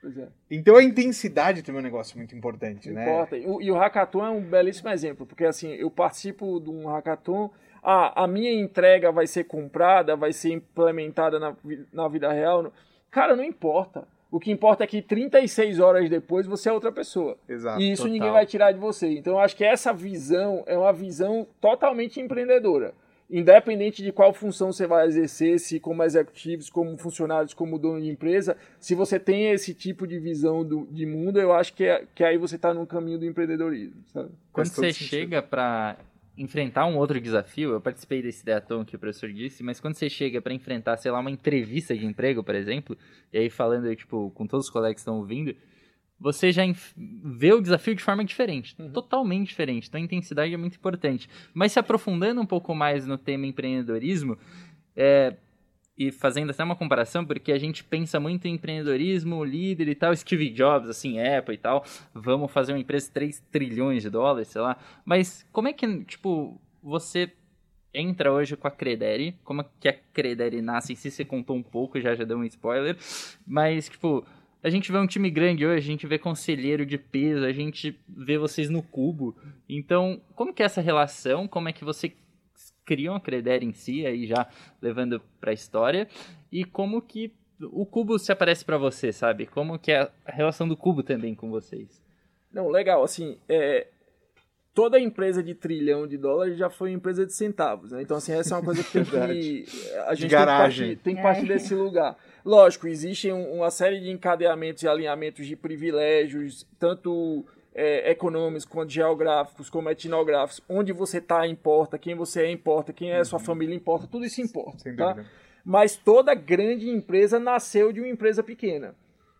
Pois é. Então a intensidade também é um negócio muito importante, né? Importa. E o, e o hackathon é um belíssimo exemplo, porque assim, eu participo de um hackathon, ah, a minha entrega vai ser comprada, vai ser implementada na, na vida real. Cara, não importa. O que importa é que 36 horas depois você é outra pessoa. Exato. E isso total. ninguém vai tirar de você. Então eu acho que essa visão é uma visão totalmente empreendedora. Independente de qual função você vai exercer, se como executivos, como funcionários, como dono de empresa, se você tem esse tipo de visão do, de mundo, eu acho que, é, que aí você está no caminho do empreendedorismo. Sabe? Quando você sentido. chega pra enfrentar um outro desafio, eu participei desse Deaton que o professor disse, mas quando você chega pra enfrentar, sei lá, uma entrevista de emprego, por exemplo, e aí falando, tipo, com todos os colegas que estão ouvindo, você já vê o desafio de forma diferente, totalmente diferente. Então a intensidade é muito importante. Mas se aprofundando um pouco mais no tema empreendedorismo, é, e fazendo até uma comparação, porque a gente pensa muito em empreendedorismo, líder e tal, Steve Jobs, assim, Apple e tal, vamos fazer uma empresa de 3 trilhões de dólares, sei lá. Mas como é que, tipo, você entra hoje com a Credere, como é que a Credere nasce em si, você contou um pouco, já já deu um spoiler, mas, tipo, a gente vê um time grande hoje, a gente vê conselheiro de peso, a gente vê vocês no cubo. Então, como que é essa relação? Como é que você criam a Credere em si, aí já levando pra história, e como que o cubo se aparece pra você, sabe? Como que é a relação do cubo também com vocês? Não, legal, assim, é, toda empresa de trilhão de dólares já foi empresa de centavos, né? Então, assim, essa é uma coisa que tem que... A gente tem que partir, tem que É. partir desse lugar. Lógico, existe um- uma série de encadeamentos e alinhamentos de privilégios, tanto é, econômicos quanto geográficos, como etnográficos, onde você está importa, quem você é importa, quem é a sua família importa, tudo isso importa, Uhum. Sem tá? dúvida. Mas toda grande empresa nasceu de uma empresa pequena.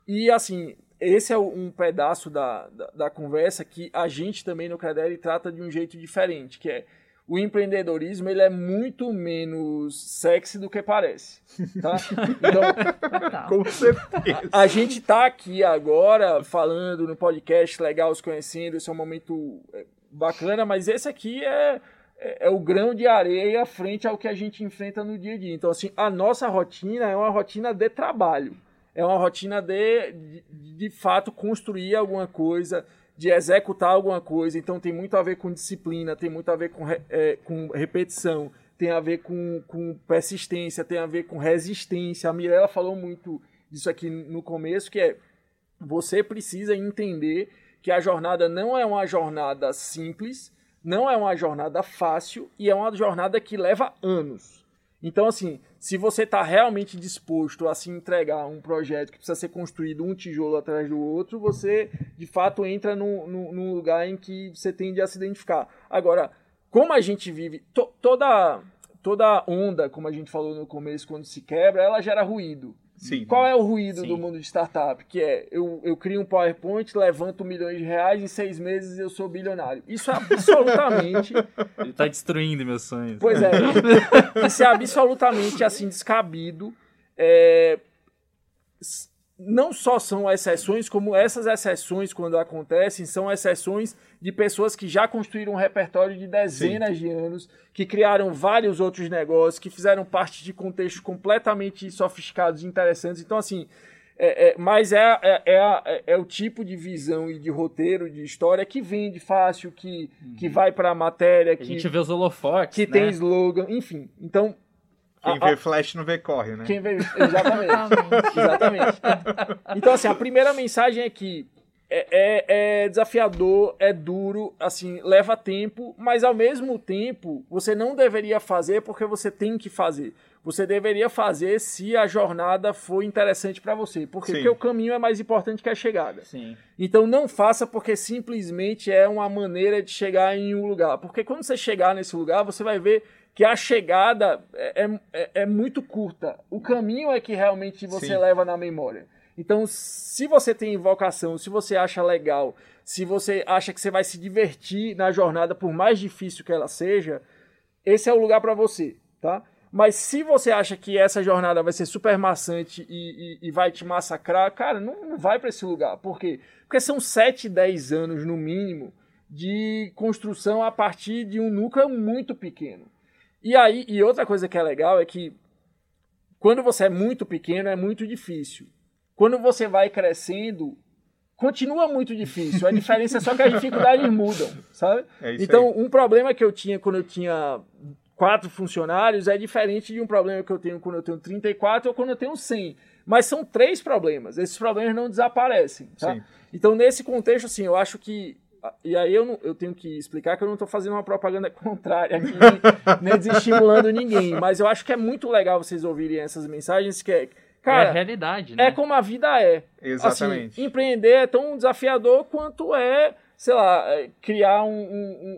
E assim, esse é um pedaço da, da, da conversa que a gente também no Credere trata de um jeito diferente, que é o empreendedorismo ele é muito menos sexy do que parece, tá? Então. Com certeza. a gente tá aqui agora falando no podcast legal, os conhecendo, esse é um momento é, bacana, mas esse aqui é, é, é o grão de areia frente ao que a gente enfrenta no dia a dia. Então, assim, a nossa rotina é uma rotina de trabalho. É uma rotina de, de, de fato, construir alguma coisa, de executar alguma coisa. Então, tem muito a ver com disciplina, tem muito a ver com, é, com repetição, tem a ver com, com persistência, tem a ver com resistência. A Mirella falou muito disso aqui no começo, que é você precisa entender que a jornada não é uma jornada simples, não é uma jornada fácil e é uma jornada que leva anos. Então, assim, se você está realmente disposto a se entregar um projeto que precisa ser construído um tijolo atrás do outro, você de fato entra num, num lugar em que você tende a se identificar. Agora, como a gente vive, to, toda, toda onda, como a gente falou no começo, quando se quebra, ela gera ruído. Sim. Qual é o ruído Sim. do mundo de startup? Que é, eu, eu crio um PowerPoint, levanto milhões de reais, em seis meses eu sou bilionário. Isso é absolutamente Ele tá destruindo meus sonhos. Pois é. Isso é absolutamente assim descabido. É, não só são exceções, como essas exceções, quando acontecem, são exceções de pessoas que já construíram um repertório de dezenas de anos, que criaram vários outros negócios, que fizeram parte de contextos completamente sofisticados e interessantes. Então, assim, é, é, mas é, é, é, a- é- é o tipo de visão e de roteiro, de história que vende fácil, que, que vai para a matéria, A que, gente vê os holofotes, que né? tem slogan, enfim. Então, Quem a- vê flash não vê corre, né? quem vê. Exatamente. Exatamente. Então, assim, a primeira mensagem é que é, é- é desafiador, é duro, assim, leva tempo, mas ao mesmo tempo você não deveria fazer porque você tem que fazer. Você deveria fazer se a jornada for interessante para você. Por quê? Sim. Porque o caminho é mais importante que a chegada. Sim. Então não faça porque simplesmente é uma maneira de chegar em um lugar. Porque quando você chegar nesse lugar, você vai ver que a chegada é, é, é muito curta. O caminho é que realmente você Sim. leva na memória. Então, se você tem vocação, se você acha legal, se você acha que você vai se divertir na jornada, por mais difícil que ela seja, esse é o lugar para você, tá? Mas se você acha que essa jornada vai ser super maçante e, e- e vai te massacrar, cara, não, não vai para esse lugar. Por quê? Porque são 7, 10 anos no mínimo de construção a partir de um núcleo muito pequeno. E aí, e outra coisa que é legal é que quando você é muito pequeno é muito difícil. Quando você vai crescendo, continua muito difícil. A diferença é só que as dificuldades mudam, sabe? É Então, aí. um problema que eu tinha quando eu tinha quatro funcionários é diferente de um problema que eu tenho quando eu tenho 34 ou quando eu tenho 100. Mas são três problemas. Esses problemas não desaparecem. Tá? Então, nesse contexto, assim, eu acho que. E aí eu, não- eu tenho que explicar que eu não estou fazendo uma propaganda contrária aqui, nem desestimulando ninguém. Mas eu acho que é muito legal vocês ouvirem essas mensagens que é. é a Cara, realidade, né? é como a vida é. Exatamente. Assim, empreender é tão desafiador quanto é, sei lá, é, criar um-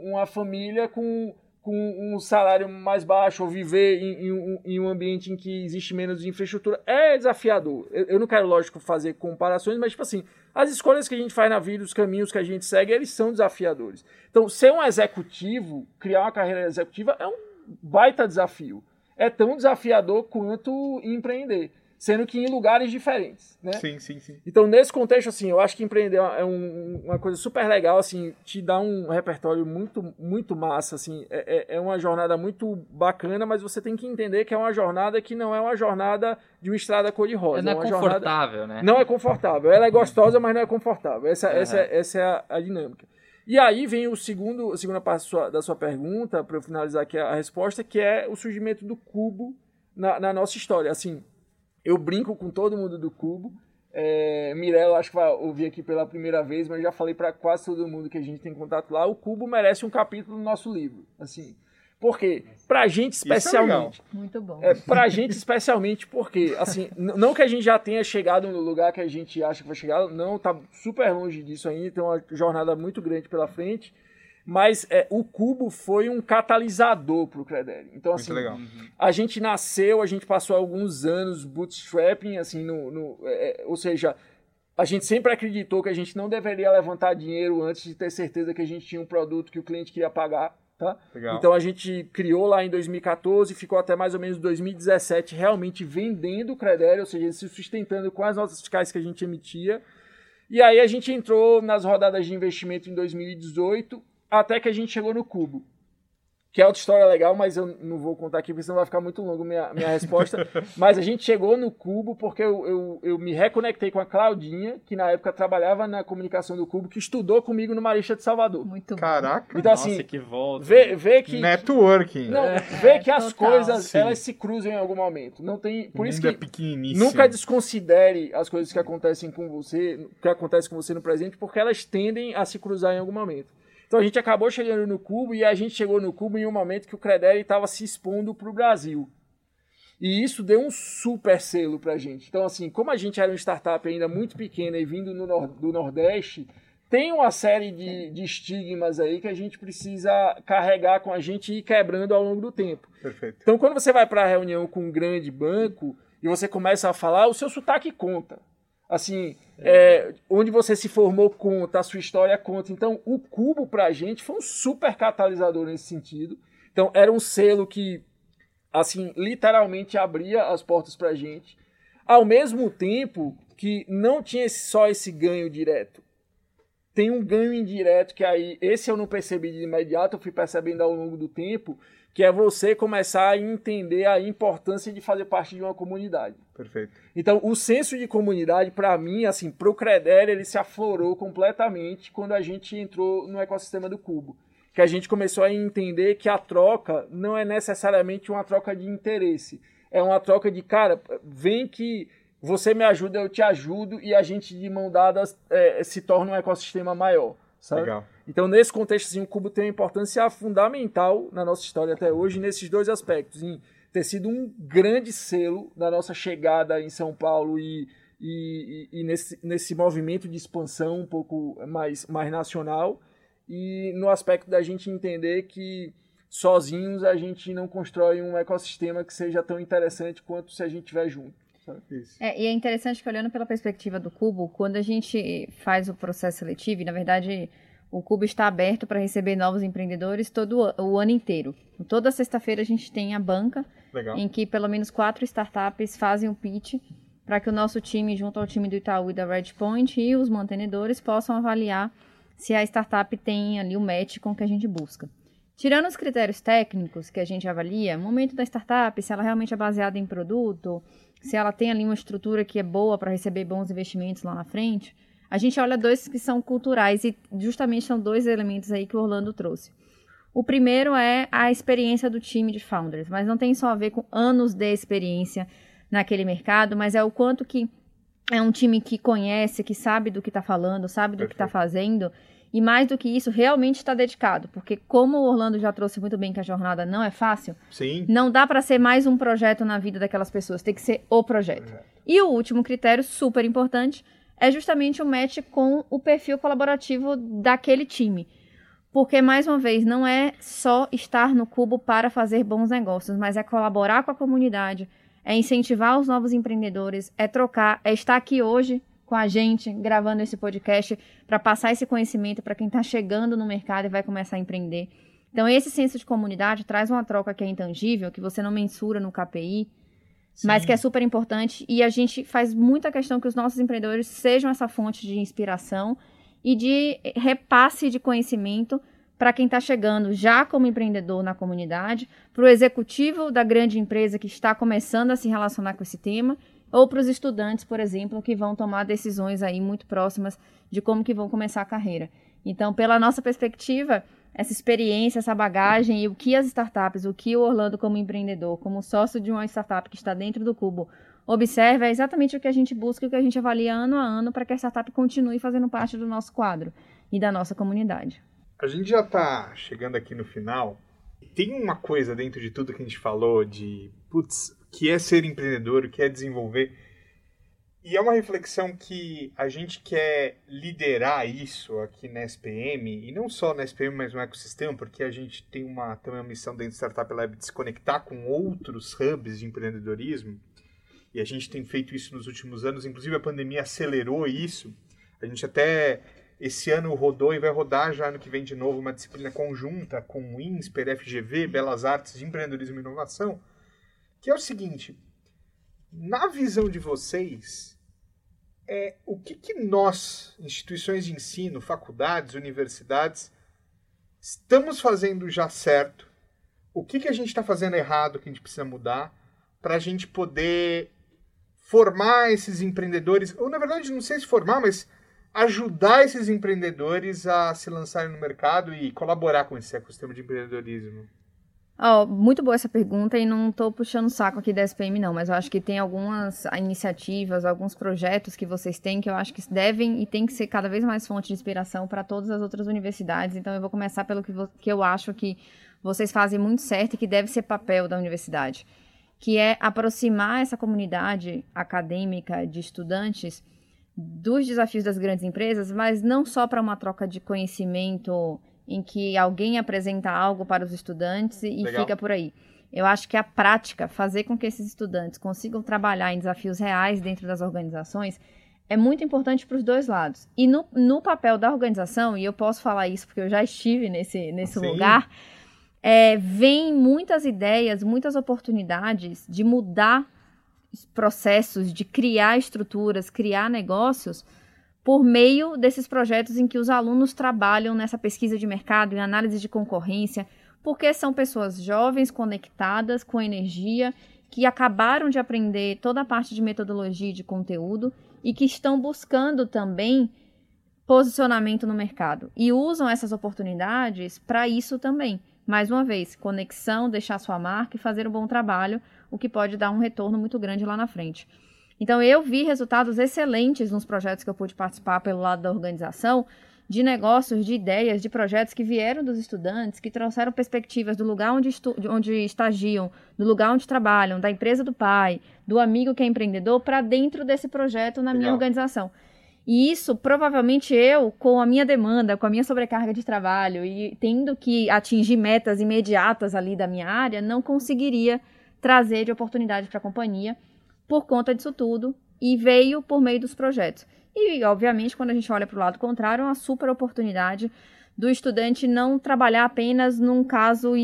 um- uma família com, com um salário mais baixo ou viver em, em um, em um ambiente em que existe menos infraestrutura. É desafiador. Eu, eu não quero, lógico, fazer comparações, mas, tipo assim, as escolhas que a gente faz na vida, os caminhos que a gente segue, eles são desafiadores. Então, ser um executivo, criar uma carreira executiva é um baita desafio. É tão desafiador quanto empreender, sendo que em lugares diferentes, né? Sim, sim, sim. Então, nesse contexto, assim, eu acho que empreender é um- uma coisa super legal, assim, te dá um repertório muito, muito massa, assim, é, é- é uma jornada muito bacana, mas você tem que entender que é uma jornada que não é uma jornada de uma estrada cor-de-rosa. não é uma jornada- confortável, né? não é confortável. Ela é gostosa, mas não é confortável. Essa, Aham. essa, essa é a, a dinâmica. E aí vem o segundo, a segunda parte da sua, da sua pergunta, para eu finalizar aqui a, a resposta, que é o surgimento do cubo na, na nossa história. Assim, eu brinco com todo mundo do cubo. É, Mirella, acho que vai ouvir aqui pela primeira vez, mas eu já falei para quase todo mundo que a gente tem contato lá. O cubo merece um capítulo no nosso livro. Assim, por quê? Pra gente Isso é legal. especialmente. Muito bom. É, pra gente especialmente porque, assim, não que a gente já tenha chegado no lugar que a gente acha que vai chegar, não, tá super longe disso ainda, tem uma jornada muito grande pela frente, mas é, o Cubo foi um catalisador pro Credere. Então, Muito assim, a gente nasceu, a gente passou alguns anos bootstrapping, assim, no, no- é, é, ou seja, a gente sempre acreditou que a gente não deveria levantar dinheiro antes de ter certeza que a gente tinha um produto que o cliente queria pagar, tá? Então a gente criou lá em 2014, ficou até mais ou menos 2017 realmente vendendo o Credere, ou seja, se sustentando com as notas fiscais que a gente emitia. E aí a gente entrou nas rodadas de investimento em 2018, até que a gente chegou no Cubo. Que é outra história legal, mas eu não vou contar aqui, porque senão vai ficar muito longo minha, minha resposta. mas a gente chegou no Cubo porque eu, eu, eu me reconectei com a Claudinha, que na época trabalhava na comunicação do Cubo, que estudou comigo no Marista de Salvador. Muito bom. Caraca. Então, Nossa, assim, que volta. vê, vê que. Networking. Não, É, vê que as total. coisas Sim. elas se cruzam em algum momento. Não tem, o por isso mundo é que nunca desconsidere as coisas que acontecem com você, que acontecem com você no presente, porque elas tendem a se cruzar em algum momento. Então a gente acabou chegando no Cubo e a gente chegou no Cubo em um momento que o Credere estava se expondo para o Brasil. E isso deu um super selo para a gente. Então, assim, como a gente era uma startup ainda muito pequena e vindo no, do Nordeste, tem uma série de, de estigmas aí que a gente precisa carregar com a gente e ir quebrando ao longo do tempo. Perfeito. Então, quando você vai para a reunião com um grande banco e você começa a falar, o seu sotaque conta. Assim, é, onde você se formou conta, a sua história conta. Então, o Cubo para a gente foi um super catalisador nesse sentido. Então, era um selo que assim, literalmente abria as portas para a gente, ao mesmo tempo que não tinha só esse ganho direto. Tem um ganho indireto que aí, esse eu não percebi de imediato, eu fui percebendo ao longo do tempo, que é você começar a entender a importância de fazer parte de uma comunidade. Perfeito. Então, o senso de comunidade, para mim, assim, pro Creder, ele se aflorou completamente quando a gente entrou no ecossistema do Cubo que a gente começou a entender que a troca não é necessariamente uma troca de interesse. É uma troca de, cara, vem que você me ajuda, eu te ajudo, e a gente, de mão dadas, é, se torna um ecossistema maior. Sabe? Legal. Então, nesse contexto, assim, o Cubo tem uma importância fundamental na nossa história até hoje, nesses dois aspectos. Em ter sido um grande selo da nossa chegada em São Paulo e, e, e, e nesse, nesse movimento de expansão um pouco mais, mais nacional e no aspecto da gente entender que sozinhos a gente não constrói um ecossistema que seja tão interessante quanto se a gente estiver junto. É, e é interessante que olhando pela perspectiva do Cubo, quando a gente faz o processo seletivo, e na verdade o Cubo está aberto para receber novos empreendedores todo o ano inteiro. Toda sexta-feira a gente tem a banca, Legal. em que pelo menos quatro startups fazem o pitch para que o nosso time, junto ao time do Itaú e da Redpoint e os mantenedores, possam avaliar se a startup tem ali o match com o que a gente busca. Tirando os critérios técnicos que a gente avalia, o momento da startup, se ela realmente é baseada em produto, se ela tem ali uma estrutura que é boa para receber bons investimentos lá na frente, a gente olha dois que são culturais e justamente são dois elementos aí que o Orlando trouxe. O primeiro é a experiência do time de founders, mas não tem só a ver com anos de experiência naquele mercado, mas é o quanto que é um time que conhece, que sabe do que está falando, sabe do tá Perfeito. que está fazendo. E mais do que isso, realmente está dedicado. Porque, como o Orlando já trouxe muito bem que a jornada não é fácil, Sim. não dá para ser mais um projeto na vida daquelas pessoas. Tem que ser o projeto. E o último critério, super importante, é justamente o match com o perfil colaborativo daquele time. Porque, mais uma vez, não é só estar no cubo para fazer bons negócios, mas é colaborar com a comunidade, é incentivar os novos empreendedores, é trocar, é estar aqui hoje com a gente, gravando esse podcast, para passar esse conhecimento para quem está chegando no mercado e vai começar a empreender. Então, esse senso de comunidade traz uma troca que é intangível, que você não mensura no KPI, Sim. mas que é super importante. E a gente faz muita questão que os nossos empreendedores sejam essa fonte de inspiração e de repasse de conhecimento para quem está chegando já como empreendedor na comunidade, para o executivo da grande empresa que está começando a se relacionar com esse tema, ou para os estudantes, por exemplo, que vão tomar decisões aí muito próximas de como que vão começar a carreira. Então, pela nossa perspectiva, essa experiência, essa bagagem e o que as startups, o que o Orlando como empreendedor, como sócio de uma startup que está dentro do Cubo, observa é exatamente o que a gente busca e o que a gente avalia ano a ano para que a startup continue fazendo parte do nosso quadro e da nossa comunidade. A gente já está chegando aqui no final. Tem uma coisa dentro de tudo que a gente falou de, putz, que é ser empreendedor, o que é desenvolver. E é uma reflexão que a gente quer liderar isso aqui na SPM, e não só na SPM, mas no ecossistema, porque a gente tem uma, também uma missão dentro do Startup Lab de se conectar com outros hubs de empreendedorismo, e a gente tem feito isso nos últimos anos, inclusive a pandemia acelerou isso. A gente até esse ano rodou e vai rodar já ano que vem de novo uma disciplina conjunta com o INSPER, FGV, Belas Artes de Empreendedorismo e Inovação, que é o seguinte, na visão de vocês, é, o que, que nós, instituições de ensino, faculdades, universidades, estamos fazendo já certo, o que, que a gente está fazendo errado que a gente precisa mudar para a gente poder formar esses empreendedores, ou na verdade não sei se formar, mas ajudar esses empreendedores a se lançarem no mercado e colaborar com esse ecossistema de empreendedorismo? Oh, muito boa essa pergunta e não estou puxando o saco aqui da SPM não, mas eu acho que tem algumas iniciativas, alguns projetos que vocês têm que eu acho que devem e tem que ser cada vez mais fonte de inspiração para todas as outras universidades. Então eu vou começar pelo que, que eu acho que vocês fazem muito certo e que deve ser papel da universidade, que é aproximar essa comunidade acadêmica de estudantes dos desafios das grandes empresas, mas não só para uma troca de conhecimento em que alguém apresenta algo para os estudantes e Legal. fica por aí. Eu acho que a prática, fazer com que esses estudantes consigam trabalhar em desafios reais dentro das organizações, é muito importante para os dois lados. E no, no, papel da organização, e eu posso falar isso porque eu já estive nesse, nesse lugar, é, vem muitas ideias, muitas oportunidades de mudar processos, de criar estruturas, criar negócios por meio desses projetos em que os alunos trabalham nessa pesquisa de mercado, em análise de concorrência, porque são pessoas jovens, conectadas, com energia, que acabaram de aprender toda a parte de metodologia e de conteúdo e que estão buscando também posicionamento no mercado e usam essas oportunidades para isso também. Mais uma vez, conexão, deixar sua marca e fazer um bom trabalho, o que pode dar um retorno muito grande lá na frente. Então, eu vi resultados excelentes nos projetos que eu pude participar pelo lado da organização, de negócios, de ideias, de projetos que vieram dos estudantes, que trouxeram perspectivas do lugar onde, onde estagiam, do lugar onde trabalham, da empresa do pai, do amigo que é empreendedor, para dentro desse projeto na Legal. minha organização. E isso, provavelmente eu, com a minha demanda, com a minha sobrecarga de trabalho e tendo que atingir metas imediatas ali da minha área, não conseguiria trazer de oportunidade para a companhia por conta disso tudo e veio por meio dos projetos. E, obviamente, quando a gente olha para o lado contrário, é uma super oportunidade do estudante não trabalhar apenas num caso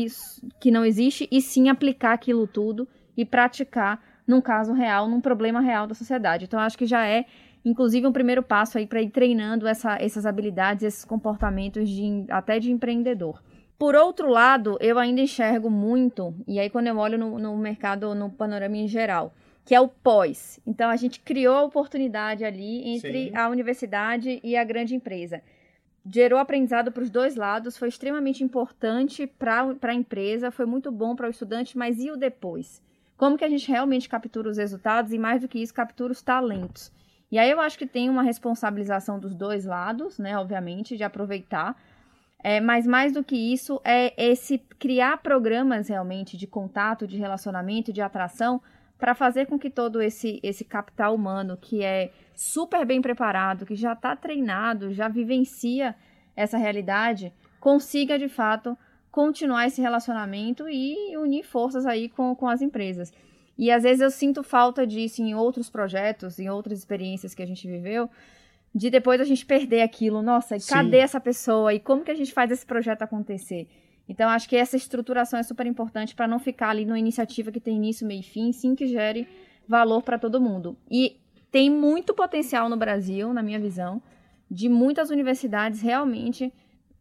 que não existe, e sim aplicar aquilo tudo e praticar num caso real, num problema real da sociedade. Então, acho que já é, inclusive, um primeiro passo aí para ir treinando essa, essas habilidades, esses comportamentos de, até de empreendedor. Por outro lado, eu ainda enxergo muito, e aí quando eu olho no, no mercado, no panorama em geral, que é o pós. Então a gente criou a oportunidade ali entre Sim. a universidade e a grande empresa. Gerou aprendizado para os dois lados, foi extremamente importante para a empresa, foi muito bom para o estudante, mas e o depois? Como que a gente realmente captura os resultados e, mais do que isso, captura os talentos? E aí eu acho que tem uma responsabilização dos dois lados, né, obviamente, de aproveitar. É, mas mais do que isso, é esse criar programas realmente de contato, de relacionamento, de atração para fazer com que todo esse, esse capital humano que é super bem preparado, que já está treinado, já vivencia essa realidade, consiga de fato continuar esse relacionamento e unir forças aí com, com as empresas. E às vezes eu sinto falta disso em outros projetos, em outras experiências que a gente viveu, de depois a gente perder aquilo. Nossa, e cadê essa pessoa? E como que a gente faz esse projeto acontecer? Então, acho que essa estruturação é super importante para não ficar ali numa iniciativa que tem início, meio e fim, sim que gere valor para todo mundo. E tem muito potencial no Brasil, na minha visão, de muitas universidades realmente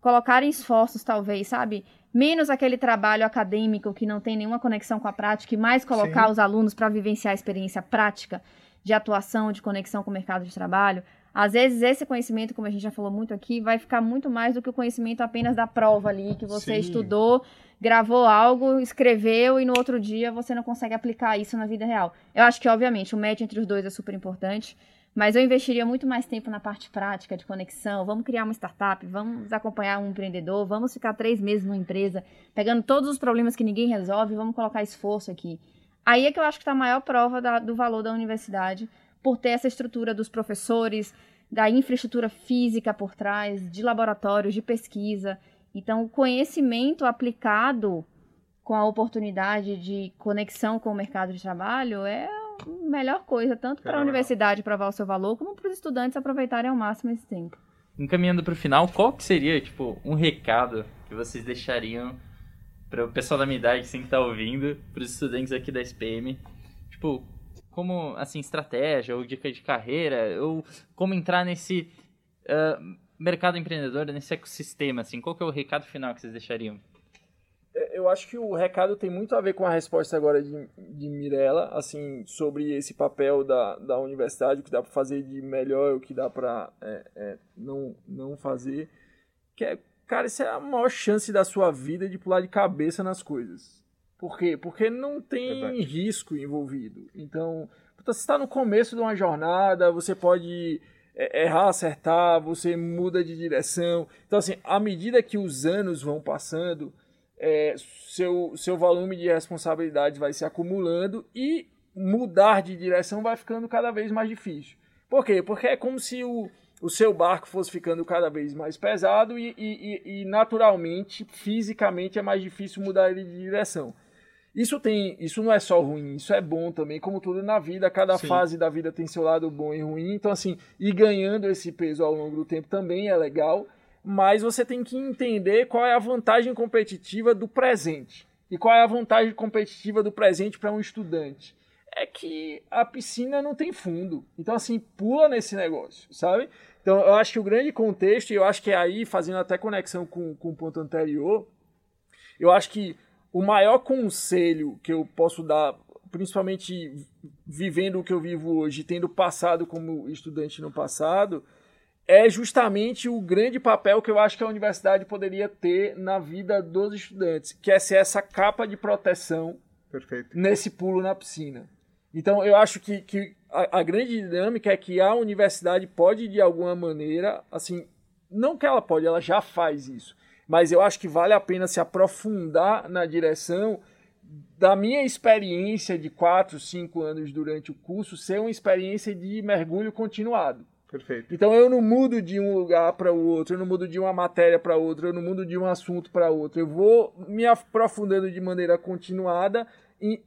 colocarem esforços, talvez, sabe? Menos aquele trabalho acadêmico que não tem nenhuma conexão com a prática e mais colocar Sim. os alunos para vivenciar a experiência prática de atuação, de conexão com o mercado de trabalho. Às vezes, esse conhecimento, como a gente já falou muito aqui, vai ficar muito mais do que o conhecimento apenas da prova ali, que você Sim. estudou, gravou algo, escreveu e no outro dia você não consegue aplicar isso na vida real. Eu acho que, obviamente, o match entre os dois é super importante, mas eu investiria muito mais tempo na parte prática de conexão. Vamos criar uma startup, vamos acompanhar um empreendedor, vamos ficar três meses numa empresa, pegando todos os problemas que ninguém resolve, vamos colocar esforço aqui. Aí é que eu acho que está a maior prova da, do valor da universidade por ter essa estrutura dos professores, da infraestrutura física por trás, de laboratórios, de pesquisa. Então, o conhecimento aplicado com a oportunidade de conexão com o mercado de trabalho é a melhor coisa, tanto para a universidade provar o seu valor, como para os estudantes aproveitarem ao máximo esse tempo. Encaminhando para o final, qual que seria, tipo, um recado que vocês deixariam para o pessoal da minha idade que está ouvindo, para os estudantes aqui da SPM? Tipo, como assim estratégia ou dica de carreira ou como entrar nesse uh, mercado empreendedor nesse ecossistema assim qual que é o recado final que vocês deixariam é, eu acho que o recado tem muito a ver com a resposta agora de, de Mirella, assim, sobre esse papel da, da universidade, o que dá para fazer de melhor, o que dá para é, é, não, não fazer. Que é, cara, isso é a maior chance da sua vida de pular de cabeça nas coisas. Por quê? Porque não tem Verdade. risco envolvido. Então, você está no começo de uma jornada, você pode é, errar, acertar, você muda de direção. Então, assim, à medida que os anos vão passando, é, seu, seu volume de responsabilidade vai se acumulando e mudar de direção vai ficando cada vez mais difícil. Por quê? Porque é como se o, o seu barco fosse ficando cada vez mais pesado e, e, e, naturalmente, fisicamente, é mais difícil mudar ele de direção. Isso tem, isso não é só ruim, isso é bom também, como tudo na vida, cada Sim. fase da vida tem seu lado bom e ruim. Então, assim, ir ganhando esse peso ao longo do tempo também é legal, mas você tem que entender qual é a vantagem competitiva do presente. E qual é a vantagem competitiva do presente para um estudante? É que a piscina não tem fundo. Então, assim, pula nesse negócio, sabe? Então, eu acho que o grande contexto, e eu acho que é aí, fazendo até conexão com, com o ponto anterior, eu acho que o maior conselho que eu posso dar, principalmente vivendo o que eu vivo hoje, tendo passado como estudante no passado, é justamente o grande papel que eu acho que a universidade poderia ter na vida dos estudantes, que é ser essa capa de proteção Perfeito. nesse pulo na piscina. Então, eu acho que, que a, a, grande dinâmica é que a universidade pode, de alguma maneira, assim, não que ela pode, ela já faz isso, mas eu acho que vale a pena se aprofundar na direção da minha experiência de 4, 5 anos durante o curso ser uma experiência de mergulho continuado. Perfeito. Então eu não mudo de um lugar para o outro, eu não mudo de uma matéria para outra, eu não mudo de um assunto para outro. Eu vou me aprofundando de maneira continuada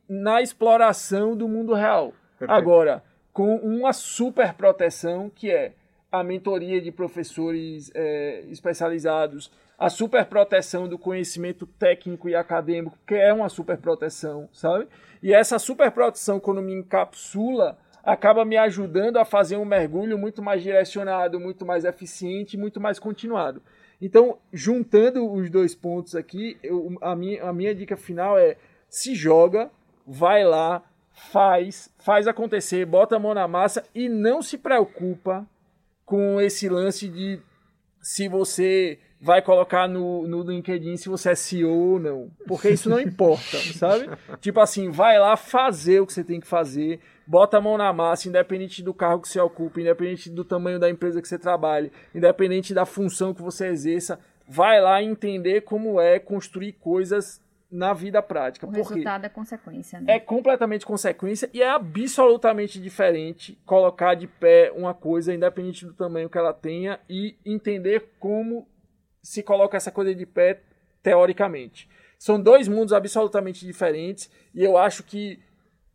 na exploração do mundo real. Perfeito. Agora, com uma super proteção que é a mentoria de professores é, especializados, a super proteção do conhecimento técnico e acadêmico, que é uma super proteção, sabe? E essa super proteção, quando me encapsula acaba me ajudando a fazer um mergulho muito mais direcionado, muito mais eficiente, muito mais continuado. Então, juntando os dois pontos aqui, eu, a, minha, a minha dica final é: se joga, vai lá, faz, faz acontecer, bota a mão na massa e não se preocupa com esse lance de se você vai colocar no, no LinkedIn se você é CEO ou não. Porque isso não importa, sabe? Tipo assim, vai lá fazer o que você tem que fazer, bota a mão na massa, independente do carro que você ocupa, independente do tamanho da empresa que você trabalhe, independente da função que você exerça, vai lá entender como é construir coisas na vida prática. O resultado é consequência, né? É completamente consequência e é absolutamente diferente colocar de pé uma coisa, independente do tamanho que ela tenha, e entender como se coloca essa coisa de pé teoricamente. São dois mundos absolutamente diferentes e eu acho que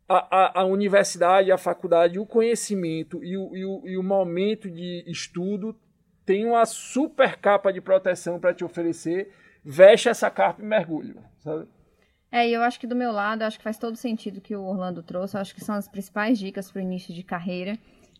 a, a, a universidade, a faculdade, o conhecimento e o, e, o, e o momento de estudo tem uma super capa de proteção para te oferecer. Veste essa capa e mergulho, sabe? É, e eu acho que do meu lado, acho que faz todo sentido que o Orlando trouxe. Eu acho que são as principais dicas para o início de carreira.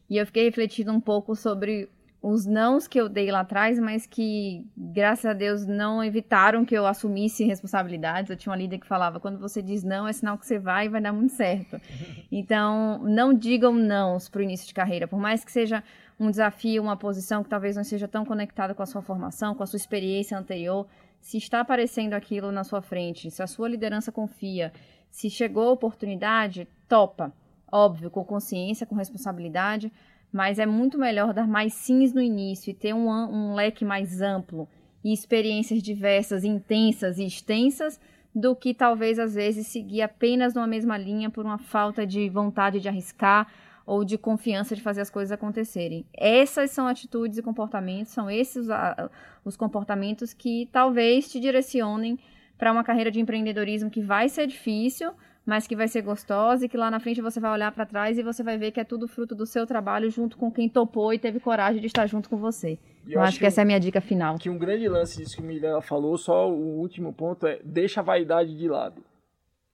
E eu fiquei refletindo um pouco sobre os nãos que eu dei lá atrás, mas que, graças a Deus, não evitaram que eu assumisse responsabilidades. Eu tinha uma líder que falava: quando você diz não, é sinal que você vai e vai dar muito certo. Então, não digam não para o início de carreira, por mais que seja um desafio, uma posição que talvez não seja tão conectada com a sua formação, com a sua experiência anterior. Se está aparecendo aquilo na sua frente, se a sua liderança confia, se chegou a oportunidade, topa. Óbvio, com consciência, com responsabilidade, mas é muito melhor dar mais sims no início e ter um, um leque mais amplo e experiências diversas, intensas e extensas, do que talvez às vezes seguir apenas numa mesma linha por uma falta de vontade de arriscar ou de confiança de fazer as coisas acontecerem. Essas são atitudes e comportamentos, são esses os comportamentos que talvez te direcionem para uma carreira de empreendedorismo que vai ser difícil, mas que vai ser gostosa e que lá na frente você vai olhar para trás e você vai ver que é tudo fruto do seu trabalho junto com quem topou e teve coragem de estar junto com você. eu, eu acho, acho que, que, essa é a minha dica final. Que um grande lance disso que o Mirella falou, só o último ponto é deixa a vaidade de lado.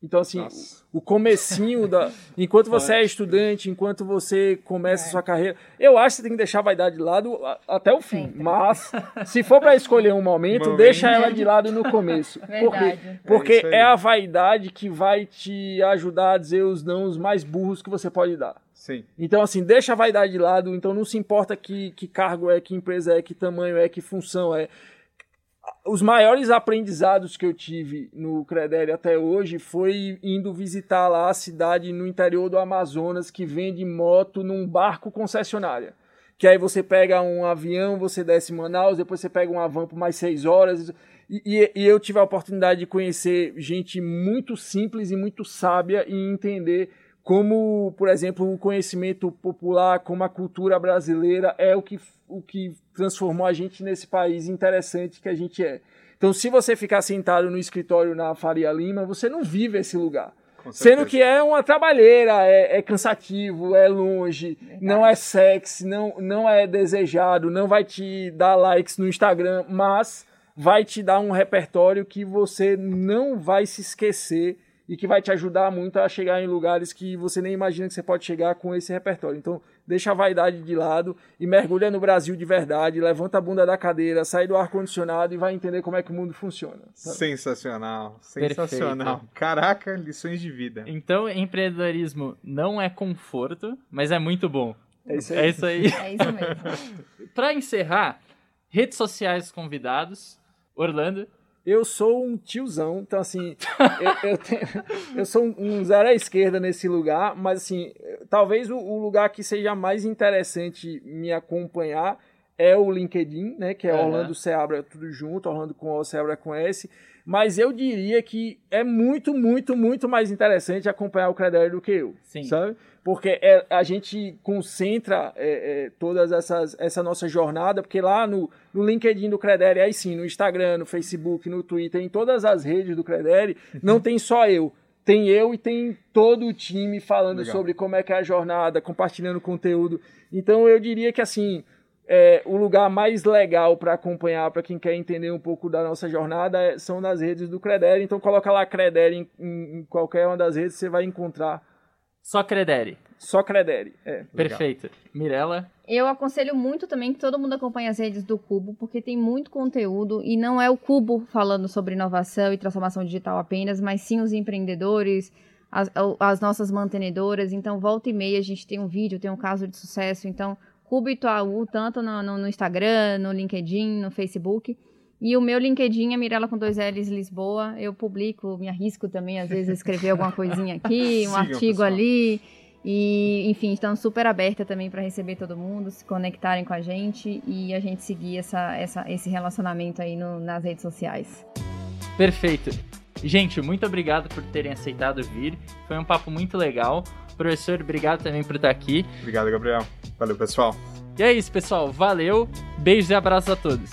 Então, assim, Nossa. o comecinho da. Enquanto você é estudante, enquanto você começa é. a sua carreira, eu acho que você tem que deixar a vaidade de lado até o fim. Sempre. Mas, se for para escolher um momento, momento, deixa ela de lado no começo. Verdade. Porque, porque é, é, a vaidade que vai te ajudar a dizer os não os mais burros que você pode dar. Sim. Então, assim, deixa a vaidade de lado. Então, não se importa que, que cargo é, que empresa é, que tamanho é, que função é os maiores aprendizados que eu tive no Credere até hoje foi indo visitar lá a cidade no interior do Amazonas que vende moto num barco concessionária. Que aí você pega um avião, você desce em Manaus, depois você pega uma van por mais seis horas. E, e, eu tive a oportunidade de conhecer gente muito simples e muito sábia e entender como, por exemplo, o conhecimento popular, como a cultura brasileira é o que, o que transformou a gente nesse país interessante que a gente é. Então, se você ficar sentado no escritório na Faria Lima, você não vive esse lugar. Sendo que é uma trabalheira, é, é cansativo, é longe, Verdade. não é sexy, não, não é desejado, não vai te dar likes no Instagram, mas vai te dar um repertório que você não vai se esquecer e que vai te ajudar muito a chegar em lugares que você nem imagina que você pode chegar com esse repertório. Então, deixa a vaidade de lado e mergulha no Brasil de verdade, levanta a bunda da cadeira, sai do ar-condicionado e vai entender como é que o mundo funciona. Sabe? Sensacional, sensacional. Perfeito. Caraca, lições de vida. Então, empreendedorismo não é conforto, mas é muito bom. É isso aí. É isso, aí. É isso mesmo. Para encerrar, redes sociais convidados. Orlando, eu sou um tiozão, então assim, eu, eu, tenho, eu sou um zero à esquerda nesse lugar, mas assim, talvez o, o, lugar que seja mais interessante me acompanhar é o LinkedIn, né, que é uhum. Orlando Seabra tudo junto, Orlando com O, Seabra com S, mas eu diria que é muito, muito, muito mais interessante acompanhar o Credere do que eu, Sim. sabe? Porque é, a gente concentra é, é, todas essas essa nossa jornada, porque lá no, no LinkedIn do Credere, aí sim, no Instagram, no Facebook, no Twitter, em todas as redes do Credere, não tem só eu. Tem eu e tem todo o time falando Legal. sobre como é que é a jornada, compartilhando conteúdo. Então eu diria que assim, é, o lugar mais legal para acompanhar, para quem quer entender um pouco da nossa jornada, é, são nas redes do Credere. Então coloca lá Credere em, em, em qualquer uma das redes, você vai encontrar só Credere. Só Credere, é. Perfeito. Mirella? Eu aconselho muito também que todo mundo acompanhe as redes do Cubo, porque tem muito conteúdo e não é o Cubo falando sobre inovação e transformação digital apenas, mas sim os empreendedores, as, as nossas mantenedoras. Então, volta e meia a gente tem um vídeo, tem um caso de sucesso. Então, Cubo e Ituaú, tanto no, no, no Instagram, no LinkedIn, no Facebook. E o meu LinkedIn é Mirella com dois L's Lisboa. Eu publico, me arrisco também, às vezes, a escrever alguma coisinha aqui, um artigo pessoal. ali. E, enfim, estamos super aberta também para receber todo mundo, se conectarem com a gente e a gente seguir essa, essa, esse relacionamento aí no, nas redes sociais. Perfeito. Gente, muito obrigado por terem aceitado vir. Foi um papo muito legal. Professor, obrigado também por estar aqui. Obrigado, Gabriel. Valeu, pessoal. E é isso, pessoal. Valeu. Beijos e abraços a todos.